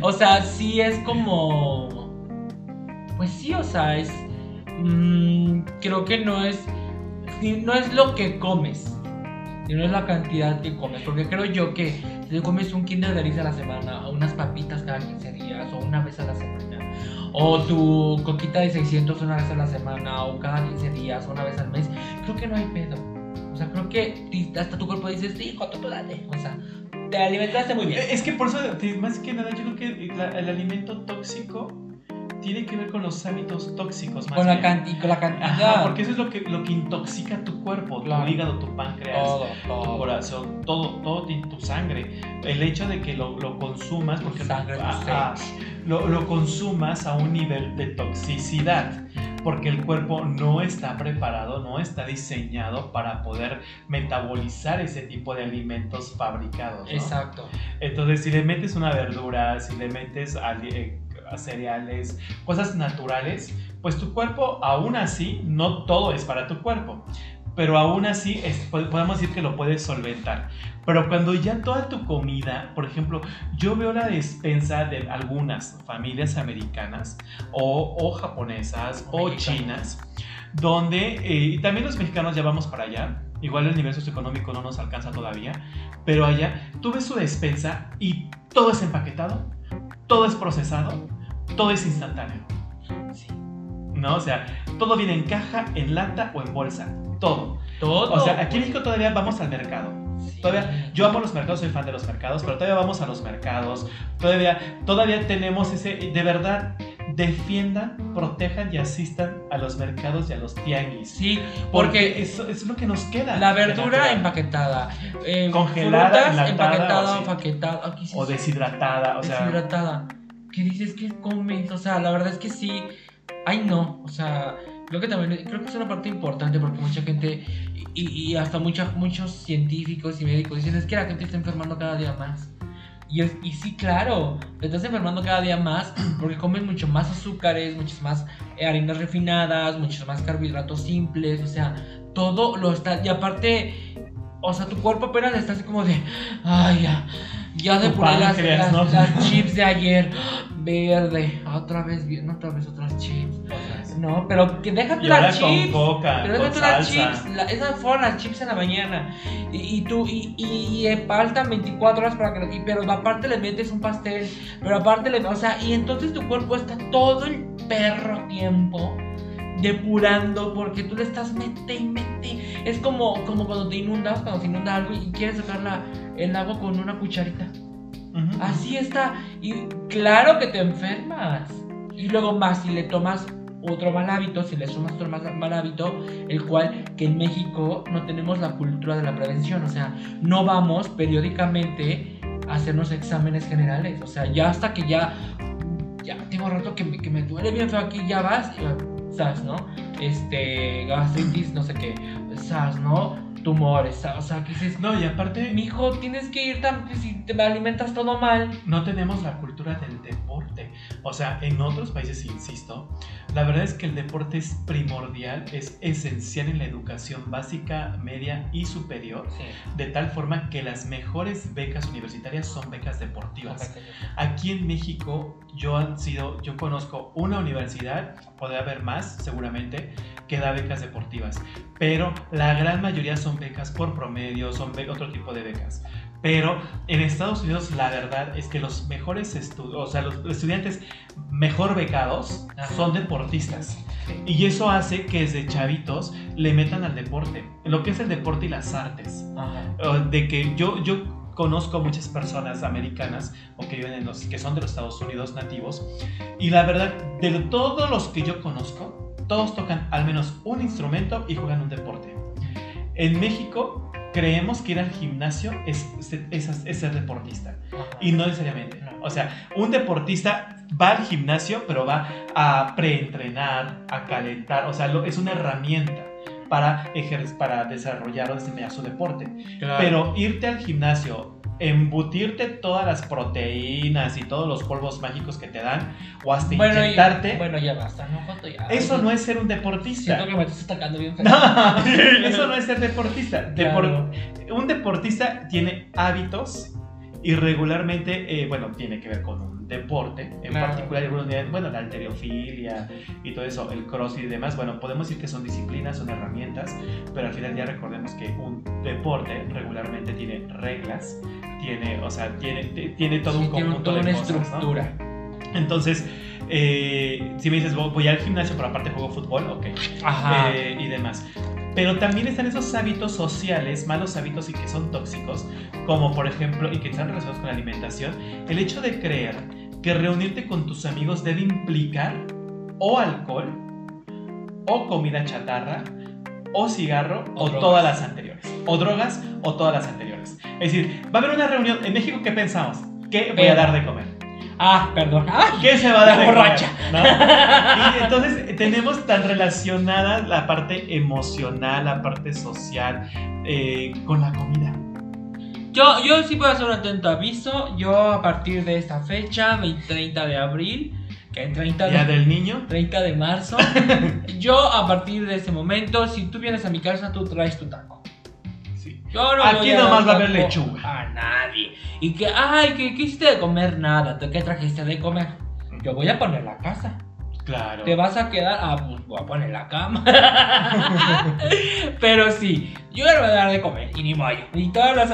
o sea, sí es como. Pues sí, o sea, es. mm, creo que no es no es lo que comes, y no es la cantidad que comes, porque creo yo que si te comes un Kinder Delicia a la semana, o unas papitas cada 15 días, o una vez a la semana, o tu coquita de 600 una vez a la semana, o cada 15 días, o una vez al mes, creo que no hay pedo. O sea, creo que hasta tu cuerpo dice, sí, hijo, tú dale. O sea, te alimentaste muy bien. Es que por eso, más que nada, yo creo que el alimento tóxico tiene que ver con los hábitos tóxicos más Con la, bien. canti- con la cantidad. Ajá, porque eso es lo que, lo que intoxica tu cuerpo, Claro. tu hígado, tu páncreas, todo, tu corazón, todo, todo, tu sangre. El hecho de que lo, lo consumas, porque Sangre, tu ajá, lo, lo consumas a un nivel de toxicidad, porque el cuerpo no está preparado, no está diseñado para poder metabolizar ese tipo de alimentos fabricados. ¿no? Exacto. Entonces, si le metes una verdura, si le metes cereales, cosas naturales, pues tu cuerpo, aún así, no todo es para tu cuerpo. Pero aún así, es- podemos decir que lo puedes solventar. Pero cuando ya toda tu comida, por ejemplo, yo veo la despensa de algunas familias americanas o, o japonesas o chinas, donde, eh, y también los mexicanos ya vamos para allá, igual el nivel socioeconómico no nos alcanza todavía, pero allá tú ves su despensa y todo es empaquetado, todo es procesado, todo es instantáneo. Sí. ¿No? O sea, todo viene en caja, en lata o en bolsa. Todo. Todo. O sea, aquí en México todavía vamos al mercado. Sí. Todavía, yo amo los mercados, soy fan de los mercados, pero todavía vamos a los mercados. Todavía, todavía tenemos ese. De verdad, defiendan, protejan y asistan a los mercados y a los tianguis. Sí, Porque porque eso es lo que nos queda. la verdura empaquetada, eh, Congelada, enlatada empaquetada, o empaquetada, sí O deshidratada, o sea. deshidratada. ¿Qué dices que comes? O sea, la verdad es que sí. Ay, no. O sea, creo que también creo que es una parte importante porque mucha gente y, y hasta mucha- muchos científicos y médicos dicen es que la gente está enfermando cada día más. Y, es, y sí, claro, te estás enfermando cada día más porque comes mucho más azúcares, muchas más eh, harinas refinadas, muchos más carbohidratos simples, o sea, todo lo está. Y aparte, o sea, tu cuerpo apenas está así como de, ay, ya, ya depuré las, páncreas, las- ¿no? las chips de ayer, verde, otra vez, bien, otra vez otras chips. No, pero que déjate las chips. coca, Pero déjate las chips. la- esas fueron las chips en la mañana. Y, y tú, y, y, y, eh, faltan 24 horas para que. pero aparte le metes un pastel. Pero aparte le. O sea, y entonces tu cuerpo está todo el perro tiempo depurando porque tú le estás mete y mete. Es como, como cuando te inundas, cuando se inunda algo y quieres sacar la- el agua con una cucharita. Así está. Y claro que te enfermas. Y luego más si le tomas otro mal hábito, si le sumas otro mal, mal hábito, el cual que en México no tenemos la cultura de la prevención. O sea, no vamos periódicamente a hacernos exámenes generales. O sea, ya hasta que ya, ya tengo rato que me, que me duele bien feo aquí, ya vas y ¿sabes, no? Este, gastritis, no sé qué, ¿sabes, no? Tumores, o sea, que dices, No, y aparte, Mijo, tienes que ir tan. Si te alimentas todo mal. no tenemos la cultura del deporte. O sea, en otros países, insisto, la verdad es que el deporte es primordial, es esencial en la educación básica, media y superior, de tal forma que las mejores becas universitarias son becas deportivas. Aquí en México yo han sido, yo conozco una universidad, podría haber más seguramente, que da becas deportivas, pero la gran mayoría son becas por promedio, son otro tipo de becas. Pero en Estados Unidos la verdad es que los mejores estudios, o sea, los estudiantes mejor becados Ajá. son deportistas. Y eso hace que desde chavitos le metan al deporte, lo que es el deporte y las artes. Ajá. De que yo, yo conozco muchas personas americanas o que viven en los que son de los Estados Unidos nativos y la verdad de todos los que yo conozco todos tocan al menos un instrumento y juegan un deporte en México creemos que ir al gimnasio es, es, es ser deportista. Y no necesariamente. No. o sea un deportista va al gimnasio pero va a preentrenar a calentar. O sea lo- es una herramienta para, ejer- para desarrollar o desempeñar su deporte. Pero irte al gimnasio, embutirte todas las proteínas y todos los polvos mágicos que te dan, o hasta bueno, y- inyectarte, bueno, ya basta, ¿no? Joto, ya. eso no es ser un deportista. Siento que me estás atacando bien. No, eso no es ser deportista. Depor- Claro. Un deportista tiene hábitos y regularmente, eh, bueno, tiene que ver con un deporte, en Claro. particular bueno, la alterofilia y todo eso, el crossfit y demás, bueno, podemos decir que son disciplinas, son herramientas, pero al final ya recordemos que un deporte regularmente tiene reglas, tiene, o sea, tiene, tiene todo Sí, un tiene conjunto toda de una cosas, ¿no? estructura. Entonces, eh, si me dices, "Voy- voy al gimnasio, pero aparte juego fútbol, ok, Ajá. eh, y demás. Pero también están esos hábitos sociales, malos hábitos y que son tóxicos, como por ejemplo, y que están relacionados con la alimentación, el hecho de creer que reunirte con tus amigos debe implicar o alcohol, o comida chatarra, o cigarro, O todas las anteriores. O drogas, o todas las anteriores. Es decir, va a haber una reunión en México, ¿qué pensamos? ¿Qué voy a dar de comer? Ah, perdón. Ah, ¿Qué se va a dar de comer? borracha. ¿no? Y entonces tenemos tan relacionada la parte emocional, la parte social eh, con la comida. Yo, yo sí puedo hacer un atento aviso. Yo a partir de esta fecha, 20 30 de abril, que 30 Día de, del niño. 30 de marzo, yo a partir de ese momento, si tú vienes a mi casa, tú traes tu taco. Sí. Yo no Aquí nomás va a haber lechuga. A nadie. Y que, ay, ¿qué, qué hiciste de comer? Nada. ¿Tú ¿Qué trajiste de comer? Yo voy a poner la casa. Claro. ¿Te vas a quedar? Ah, pues voy a poner la cama. Pero sí, yo le voy a dar de comer y ni modo. Y todos los,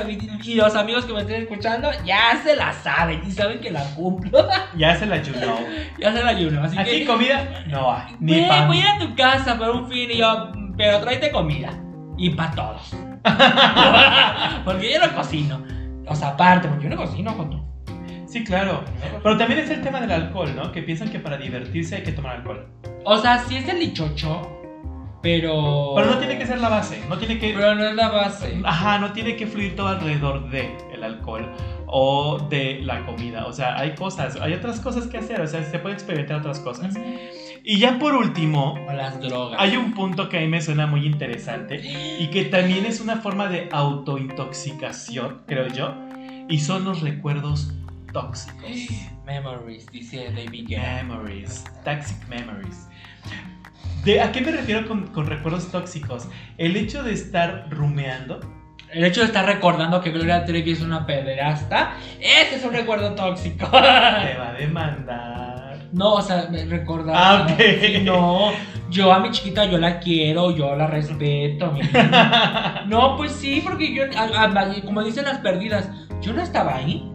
y los amigos que me estén escuchando ya se la saben y saben que la cumplo. Ya se la ayudó. ya se la ayuno. Así Aquí que, comida no hay. Ni "Güey, pan. voy a ir a tu casa por un fin y yo, pero tráete comida. Y para todos. porque yo no cocino. O sea, aparte, porque yo no cocino, Joto. Sí, claro. Pero también es el tema del alcohol, ¿no? Que piensan que para divertirse hay que tomar alcohol. O sea, sí es el lichocho, pero. Pero no tiene que ser la base. No tiene que. Pero no es la base. Ajá, no tiene que fluir todo alrededor de el alcohol o de la comida. O sea, hay cosas, hay otras cosas que hacer. O sea, se puede experimentar otras cosas. Y ya por último, O las drogas. hay un punto que a mí me suena muy interesante y que también es una forma de autointoxicación, creo yo, y son los recuerdos tóxicos. Memories, dice David Guetta. Memories, toxic memories. ¿De, ¿A qué me refiero con, con recuerdos tóxicos? El hecho de estar rumeando. El hecho de estar recordando que Gloria Trevi es una pederasta, ese es un recuerdo tóxico. Te va a demandar. No, o sea, recordar. Ah, no, yo a mi chiquita yo la quiero, yo la respeto. mi. No, pues sí, porque yo, a- a- como dicen las perdidas, yo no estaba ahí.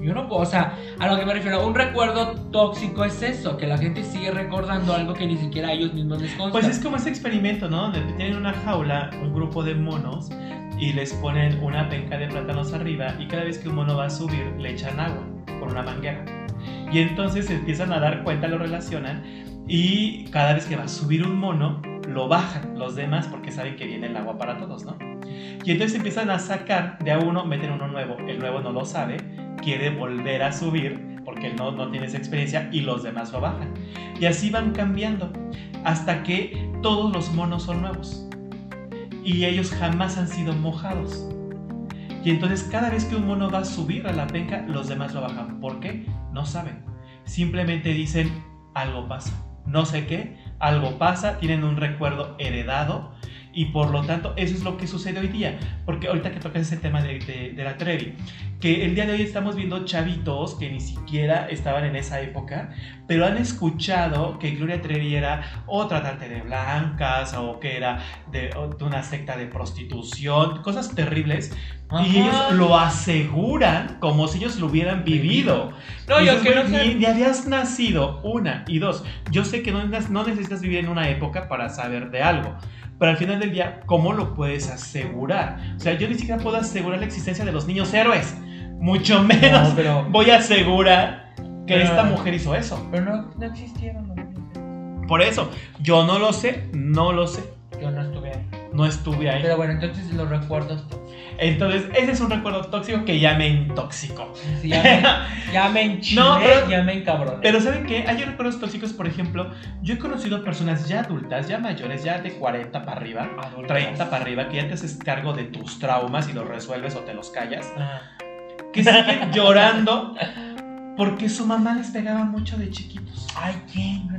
Yo no puedo, o sea, a lo que me refiero, un recuerdo tóxico es eso, que la gente sigue recordando algo que ni siquiera ellos mismos les consta. Pues es como ese experimento, ¿no? Donde tienen una jaula, un grupo de monos, y les ponen una penca de plátanos arriba, y cada vez que un mono va a subir, le echan agua con una manguera. Y entonces se empiezan a dar cuenta, lo relacionan, y cada vez que va a subir un mono, lo bajan los demás porque saben que viene el agua para todos, ¿no? Y entonces empiezan a sacar de a uno, meten uno nuevo, el nuevo no lo sabe, quiere volver a subir porque él no, no tiene esa experiencia y los demás lo bajan. Y así van cambiando hasta que todos los monos son nuevos y ellos jamás han sido mojados. Y entonces cada vez que un mono va a subir a la penca, los demás lo bajan. ¿Por qué? No saben. Simplemente dicen algo pasa. No sé qué, algo pasa, tienen un recuerdo heredado y por lo tanto eso es lo que sucede hoy día. Porque ahorita que tocas ese tema de, de, de la Trevi, que el día de hoy estamos viendo chavitos que ni siquiera estaban en esa época, pero han escuchado que Gloria Trevi era o tratante de blancas o que era de, de una secta de prostitución, cosas terribles, Ajá. y ellos lo aseguran como si ellos lo hubieran vivido. No, Y yo que no "Güey, sé. ni, ni habías nacido, una y dos. Yo sé que no, no necesitas vivir en una época para saber de algo. Pero al final del día, ¿cómo lo puedes asegurar? O sea, yo ni siquiera puedo asegurar la existencia de los niños héroes. Mucho menos No, pero, voy a asegurar que Pero- esta mujer hizo eso. pero no, no existieron los niños. Por eso, yo no lo sé, no lo sé, Yo no estuve ahí. no estuve ahí. Pero bueno, entonces los recuerdos. Entonces, ese es un recuerdo tóxico que ya me intoxicó. Sí, ya, me, ya me enchilé, No, pero- ya me encabroné. Pero ¿saben qué? Hay recuerdos tóxicos, por ejemplo, yo he conocido personas ya adultas, ya mayores, ya de 40 para arriba, Adultas. 30 para arriba, que ya te haces cargo de tus traumas y los resuelves o te los callas, Ah. que siguen llorando porque su mamá les pegaba mucho de chiquitos. Ay, ¿quién?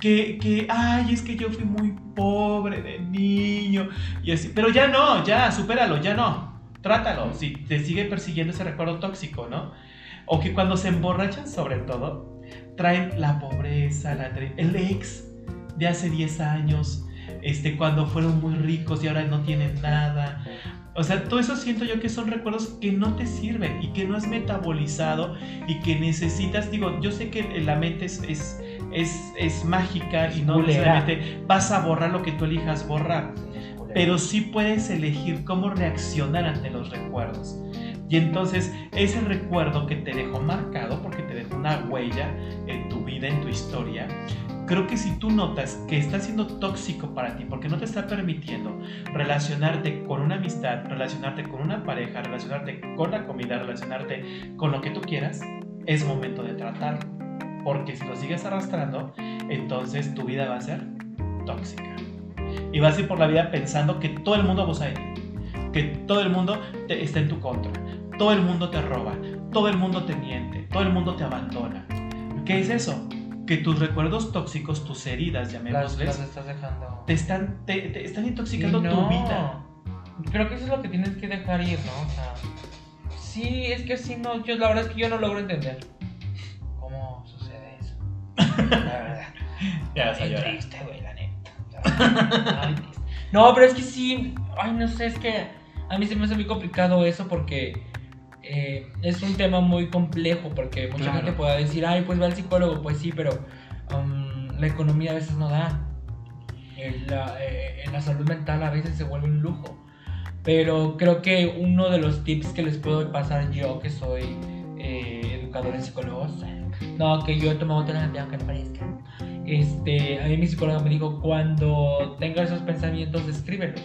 Que, que, ay, es que yo fui muy pobre de niño y así. Pero ya no, ya, supéralo, ya no. Trátalo. Si te sigue persiguiendo ese recuerdo tóxico, ¿no? O que cuando se emborrachan, sobre todo, traen la pobreza, la el ex de hace 10 años, este, cuando fueron muy ricos y ahora no tienen nada. O sea, todo eso siento yo que son recuerdos que no te sirven y que no has metabolizado y que necesitas, digo, yo sé que la mente es, es, es, es mágica y no necesariamente vas a borrar lo que tú elijas borrar, pero sí puedes elegir cómo reaccionar ante los recuerdos. Y entonces ese recuerdo que te dejó marcado, porque te dejó una huella en tu vida, en tu historia, creo que si tú notas que está siendo tóxico para ti, porque no te está permitiendo relacionarte con una amistad, relacionarte con una pareja, relacionarte con la comida, relacionarte con lo que tú quieras, es momento de tratarlo. Porque si lo sigues arrastrando, entonces tu vida va a ser tóxica. Y vas a ir por la vida pensando que todo el mundo abusa de ti, que todo el mundo te- está en tu contra, todo el mundo te roba, todo el mundo te miente, todo el mundo te abandona. ¿Qué es eso? Que tus recuerdos tóxicos, tus heridas, Las, llamémosles, las estás dejando. te están, te, te están intoxicando Sí, tu no. vida. Creo que eso es lo que tienes que dejar ir, ¿no? O sea, sí, es que sí, no, yo la verdad es que yo no logro entender cómo sucede eso. La verdad. Ya vas a llorar. triste, güey. Ay. No, pero es que sí, ay, no sé, es que a mí se me hace muy complicado eso porque eh, es un tema muy complejo porque mucha Claro. gente puede decir, ay, pues va al psicólogo, pues sí, pero um, la economía a veces no da. En la, eh, en la salud mental a veces se vuelve un lujo. Pero creo que uno de los tips que les puedo pasar yo, que soy eh, educador en psicólogos, no, que yo he tomado terapia, aunque no parezca. Este, a mí mi psicóloga me dijo, cuando tengas esos pensamientos, escríbelos.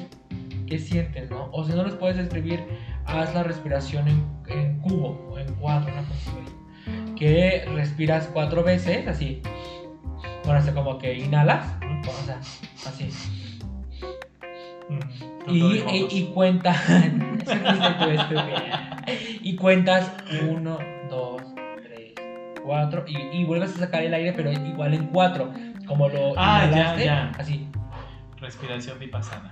¿Qué sientes, no? O si no los puedes escribir, haz la respiración en, en cubo o en cuadro, una cosa así. Que respiras cuatro veces, así. Bueno, así como que inhalas, o sea, así. Mm, Y, y, y cuenta. Y cuentas uno, dos, tres, cuatro. Y, y vuelves a sacar el aire, pero igual en cuatro. Como lo Ah, ya, inhalaste, ya. así. Respiración vipassana.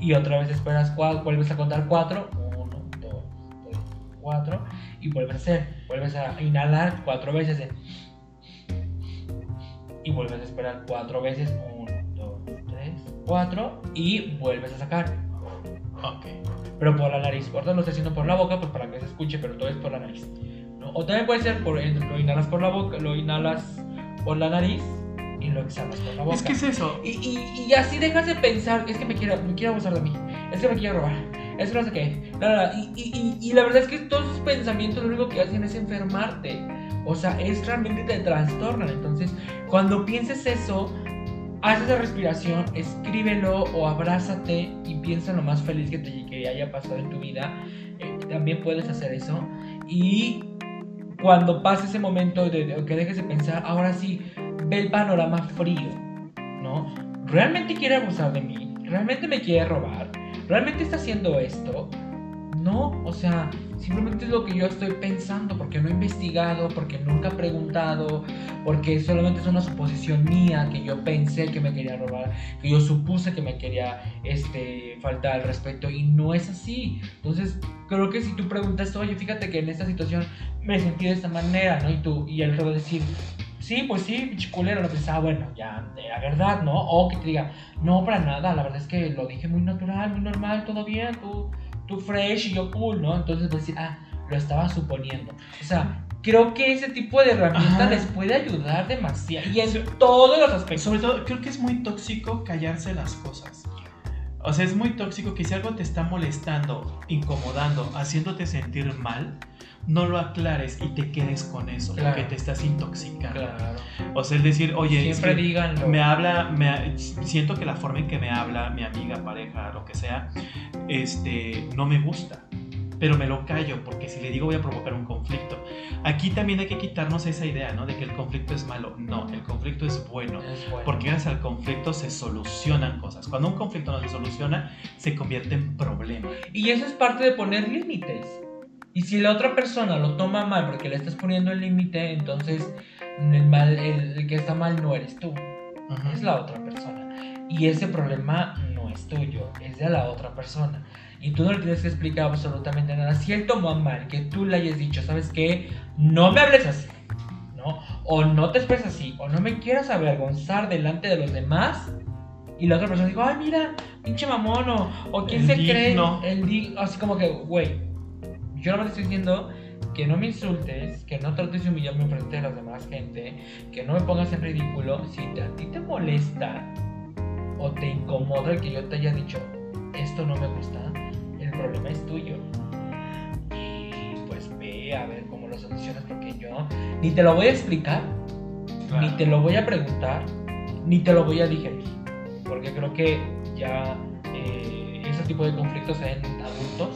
Y otra vez esperas cuatro, vuelves a contar cuatro. Uno, dos, tres, cuatro. Y vuelves a hacer. Vuelves a inhalar cuatro veces. eh. Y vuelves a esperar cuatro veces. Uno, dos, tres, cuatro. Y vuelves a sacar. Ok. pero por la nariz. Ahorita lo estoy haciendo por la boca, pues para que se escuche, pero todo es por la nariz. ¿No? O también puede ser por lo inhalas por la boca, lo inhalas por la nariz y lo exhalas por la boca. Es que es eso. y, y, y así dejas de pensar, es que me quiere, me quiere abusar de mí, es que me quiere robar, es que no sé qué. Y, y la verdad es que todos esos pensamientos lo único que hacen es enfermarte. O sea, es realmente te trastornan. Entonces, cuando pienses eso, haz esa respiración, escríbelo o abrázate y piensa en lo más feliz que te que haya pasado en tu vida. Eh, también puedes hacer eso. Y cuando pase ese momento de, que dejes de pensar, ahora sí, ve el panorama frío, ¿no? ¿Realmente quiere abusar de mí? ¿Realmente me quiere robar? ¿Realmente está haciendo esto? No, o sea, simplemente es lo que yo estoy pensando, porque no he investigado, porque nunca he preguntado, porque solamente es una suposición mía que yo pensé que me quería robar, que yo supuse que me quería este, faltar al respeto y no es así. Entonces, creo que si tú preguntas, oye, fíjate que en esta situación me sentí de esta manera, ¿no? Y tú, y él te va a decir, sí, pues sí, pinche culero, lo pensaba, bueno, ya, era verdad, ¿no? O que te diga, no, para nada, la verdad es que lo dije muy natural, muy normal, todo bien, tú, tú fresh y yo cool, ¿no? Entonces a decir, ah, lo estaba suponiendo. O sea, creo que ese tipo de herramienta Ajá. les puede ayudar demasiado. Y en todos los aspectos. Sobre todo, creo que es muy tóxico callarse las cosas. O sea, es muy tóxico que si algo te está molestando, incomodando, haciéndote sentir mal, no lo aclares y te quedes con eso, Claro. porque te estás intoxicando. Claro. O sea, es decir, oye, es Siempre que díganlo. me habla, me, siento que la forma en que me habla mi amiga, pareja, lo que sea, este, no me gusta. Pero me lo callo porque si le digo voy a provocar un conflicto. Aquí también hay que quitarnos esa idea, ¿no? De que el conflicto es malo. No, el conflicto es bueno. Es bueno. Porque gracias al conflicto se solucionan cosas. Cuando un conflicto no se soluciona, se convierte en problema. Y eso es parte de poner límites. Y si la otra persona lo toma mal porque le estás poniendo el límite, entonces el, mal, el, el que está mal no eres tú, es la otra persona. Y ese problema no es tuyo, es de la otra persona. Y tú no le tienes que explicar absolutamente nada. Si él tomó a mal que tú le hayas dicho, ¿sabes qué? No me hables así, ¿no? O no te expreses así, o no me quieras avergonzar delante de los demás. Y la otra persona dijo, ay, mira, pinche mamón, o, o quién El se digno. cree. El di así como que, güey, yo no te estoy diciendo que no me insultes, que no trates de humillarme frente de la demás gente, que no me pongas en ridículo. Si te- a ti te molesta o te incomoda el que yo te haya dicho esto no me gusta, el problema es tuyo. Y pues ve a ver cómo lo solucionas porque yo ni te lo voy a explicar, Claro. ni te lo voy a preguntar, ni te lo voy a digerir. Porque creo que ya eh, ese tipo de conflictos ven adultos.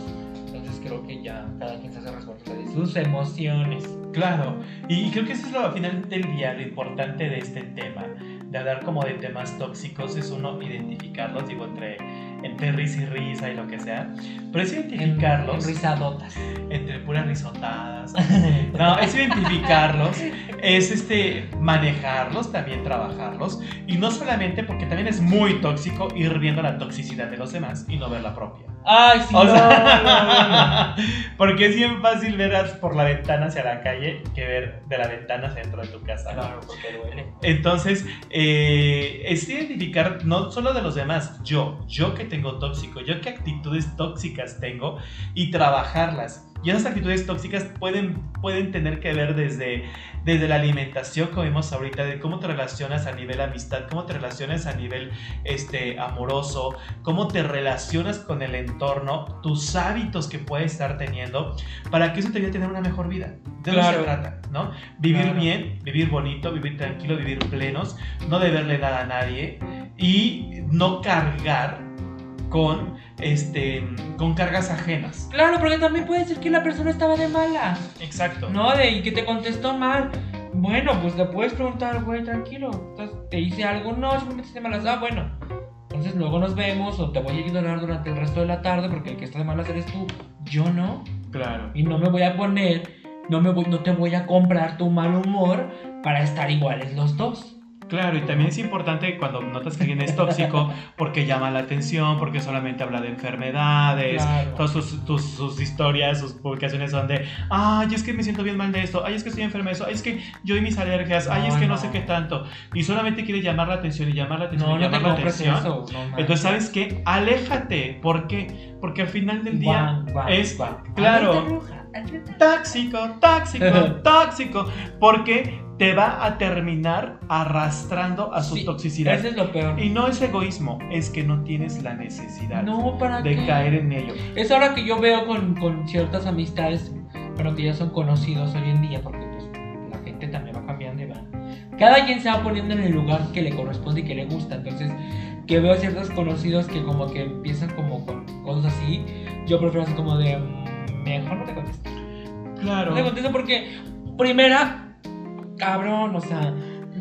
Entonces creo que ya cada quien se hace responsable de sus emociones. Claro, y creo que eso es lo al final del día, lo importante de este tema, de hablar como de temas tóxicos, es uno identificarlos, digo, entre, entre risa y risa y lo que sea, pero es En, identificarlos en risadotas. entre puras risotadas. No, es identificarlos, es este manejarlos, también trabajarlos, y no solamente porque también es muy tóxico ir viendo la toxicidad de los demás y no ver la propia. Ay, sí, O no, sea, no, no, no. porque es bien fácil ver por la ventana hacia la calle que ver de la ventana hacia dentro de tu casa. Claro, porque duele. Entonces, eh, es identificar no solo de los demás, yo, yo que tengo tóxico, yo qué actitudes tóxicas tengo y trabajarlas. Y esas actitudes tóxicas pueden, pueden tener que ver desde, desde la alimentación, como vimos ahorita, de cómo te relacionas a nivel amistad, cómo te relacionas a nivel este, amoroso, cómo te relacionas con el entorno, tus hábitos que puedes estar teniendo, para que eso te ayude a tener una mejor vida. De eso Claro. se trata, ¿no? Vivir Claro. bien, vivir bonito, vivir tranquilo, vivir plenos, no deberle nada a nadie y no cargar con, este, con cargas ajenas. Claro, porque también puede ser que la persona estaba de mala. Exacto. No, de y que te contestó mal. Bueno, pues le puedes preguntar, güey, tranquilo. Entonces, ¿te hice algo? No, simplemente te malas. Ah, bueno. Entonces luego nos vemos o te voy a ignorar durante el resto de la tarde porque el que está de malas eres tú. Yo no. Claro. Y no me voy a poner, no, me voy, no te voy a comprar tu mal humor para estar iguales los dos. Claro, y también es importante cuando notas que alguien es tóxico porque llama la atención, porque solamente habla de enfermedades, Claro. todas sus, tus- sus historias, sus publicaciones son de, ay, es que me siento bien mal de esto, ay, es que estoy enfermo de eso, ay, es que yo y mis alergias, ay, No, es que no. no. sé qué tanto. Y solamente quiere llamar la atención y llamar la atención No, y llamar la atención. eso. no manches. Entonces, ¿sabes qué? Aléjate. ¿Por qué? Porque al final del día es claro. Tóxico, tóxico, tóxico. Porque te va a terminar arrastrando a su Sí, toxicidad. Eso es lo peor. Y no es egoísmo, es que no tienes la necesidad No, ¿para de qué? caer en ello. Es ahora que yo veo con, con ciertas amistades, pero que ya son conocidos hoy en día, porque pues la gente también va cambiando y va. Cada quien se va poniendo en el lugar que le corresponde y que le gusta. Entonces, que veo ciertos conocidos que como que empiezan como con cosas así, yo prefiero así como de, mm, mejor no te contesto. Claro. No te contesto porque, primera, cabrón, o sea,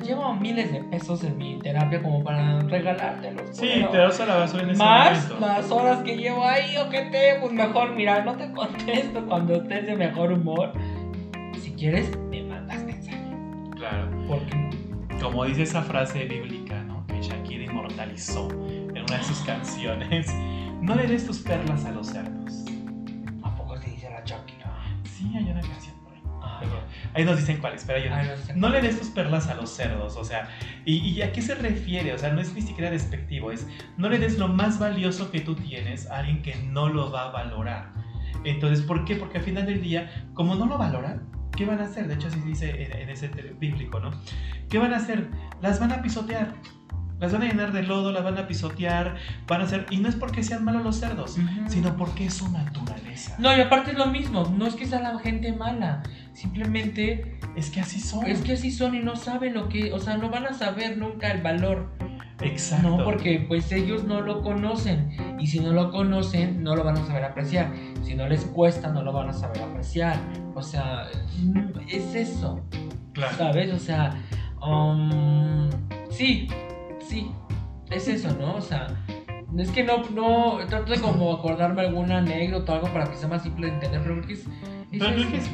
llevo miles de pesos en mi terapia como para regalártelos. Sí, bueno. te das a la basura en ese Más momento. las horas que llevo ahí, ojete, pues mejor, mira, no te contesto cuando estés de mejor humor. Si quieres, me mandas mensaje. Claro. Porque no. Como dice esa frase bíblica, ¿no? Que Shakira inmortalizó en una de sus canciones. No le des tus perlas a los cerdos. ¿A poco se dice la Shakira? Sí, hay una canción ahí. Nos dicen cuáles, pero ay, no le des tus perlas a los cerdos, o sea, ¿y, y a qué se refiere? O sea, no es ni siquiera despectivo, es no le des lo más valioso que tú tienes a alguien que no lo va a valorar. Entonces, ¿por qué? Porque al final del día, como no lo valoran, ¿qué van a hacer? De hecho, así dice en, en ese bíblico, ¿no? ¿Qué van a hacer? Las van a pisotear. Las van a llenar de lodo, las van a pisotear, van a hacer... Y no es porque sean malos los cerdos, sino porque es su naturaleza. No, y aparte es lo mismo, no es que sea la gente mala, simplemente Es que así son. es que así son y no saben lo que, o sea, no van a saber nunca el valor, Exacto. no, porque pues ellos no lo conocen y si no lo conocen no lo van a saber apreciar, si no les cuesta no lo van a saber apreciar, o sea, es eso, Claro. ¿sabes? O sea, um, sí, sí, es eso, ¿no? O sea, es que no, no, trato de como acordarme alguna anécdota o algo para que sea más simple de entender, pero creo que es... es Pero creo que eso.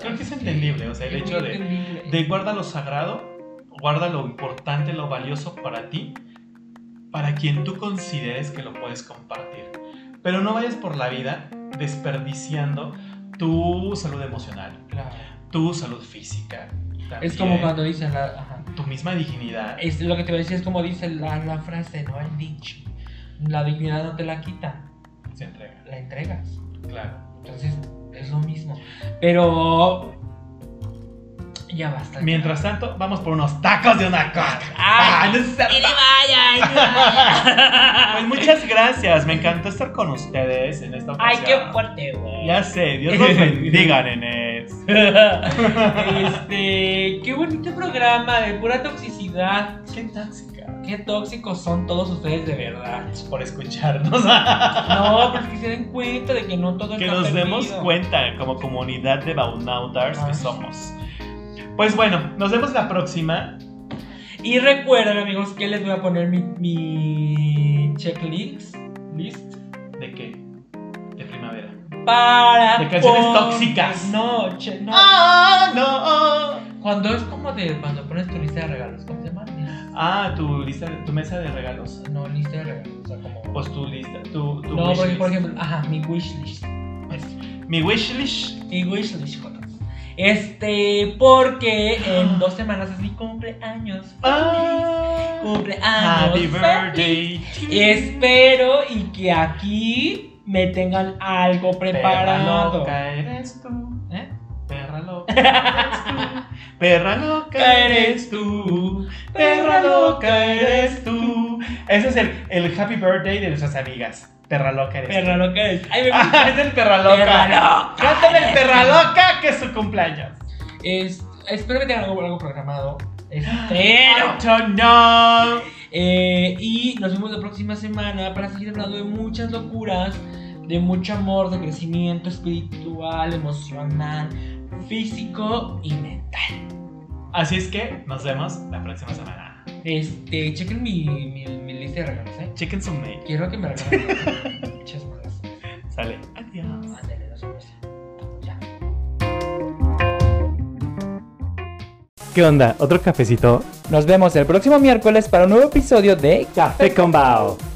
Creo que es entendible, o sea, el Es hecho de... de guarda lo sagrado, guarda lo importante, lo valioso para ti para quien tú consideres que lo puedes compartir. Pero no vayas por la vida desperdiciando tu salud emocional, Claro. tu salud física. Es también como cuando dicen la. Ajá. tu misma dignidad. Es lo que te voy a decir, es como dice la, la frase, ¿no? El dicho. La dignidad no te la quita, Se entrega, la entregas. claro. Entonces, es lo mismo. Pero. Ya basta. Mientras tanto, vamos por unos tacos de una coca. ¡Ay! Ah, es. ¡Y vaya! Pues muchas gracias, me encantó estar con ustedes en esta ¡Ay, ocasión. qué fuerte, güey! Ya sé, Dios los bendiga, este. Qué bonito programa de pura toxicidad. Qué tóxica. Qué tóxicos son todos ustedes de verdad. Por escucharnos. No, pero que se den cuenta de que no todo que está nos demos cuenta como comunidad de Baunauters que somos. Pues bueno, nos vemos la próxima. Y recuerden, amigos, que les voy a poner mi, mi checklist list para. De canciones tóxicas. No, che- no. ¡Ah, no! Cuando es como de. Cuando pones tu lista de regalos, ¿cómo se llama? Ah, tu lista, tu mesa de regalos. No, lista de regalos. O sea, como. Pues tu lista, tu, tu no, wish porque, por ejemplo, ajá, mi wishlist. Mi wishlist. Mi wishlist, Jotas. Este, porque en dos semanas es mi cumpleaños. Ah, Cumpleaños. happy feliz. birthday. Y espero y que aquí me tengan algo Perra preparado. loca eres tú. ¿Eh? Perra loca eres tú. Perra loca eres tú. Perra loca eres tú. Ese es el, el happy birthday de nuestras amigas. Perra loca eres Perra loca es. Ay, me Ah, es el perra loca. Perra loca. Cántale el perra loca que es su cumpleaños. Es- espero que tengan algo, algo programado. Espero. no. Eh, y nos vemos la próxima semana para seguir hablando de muchas locuras, de mucho amor, de crecimiento espiritual, emocional, físico y mental. Así es que nos vemos la próxima semana. Este, chequen mi, mi, mi lista de regalos, ¿eh? Chicken some mate. Quiero que me regalen muchas más. Sale. Adiós. ¿Qué onda? ¿Otro cafecito? Nos vemos el próximo miércoles para un nuevo episodio de Café con Bao.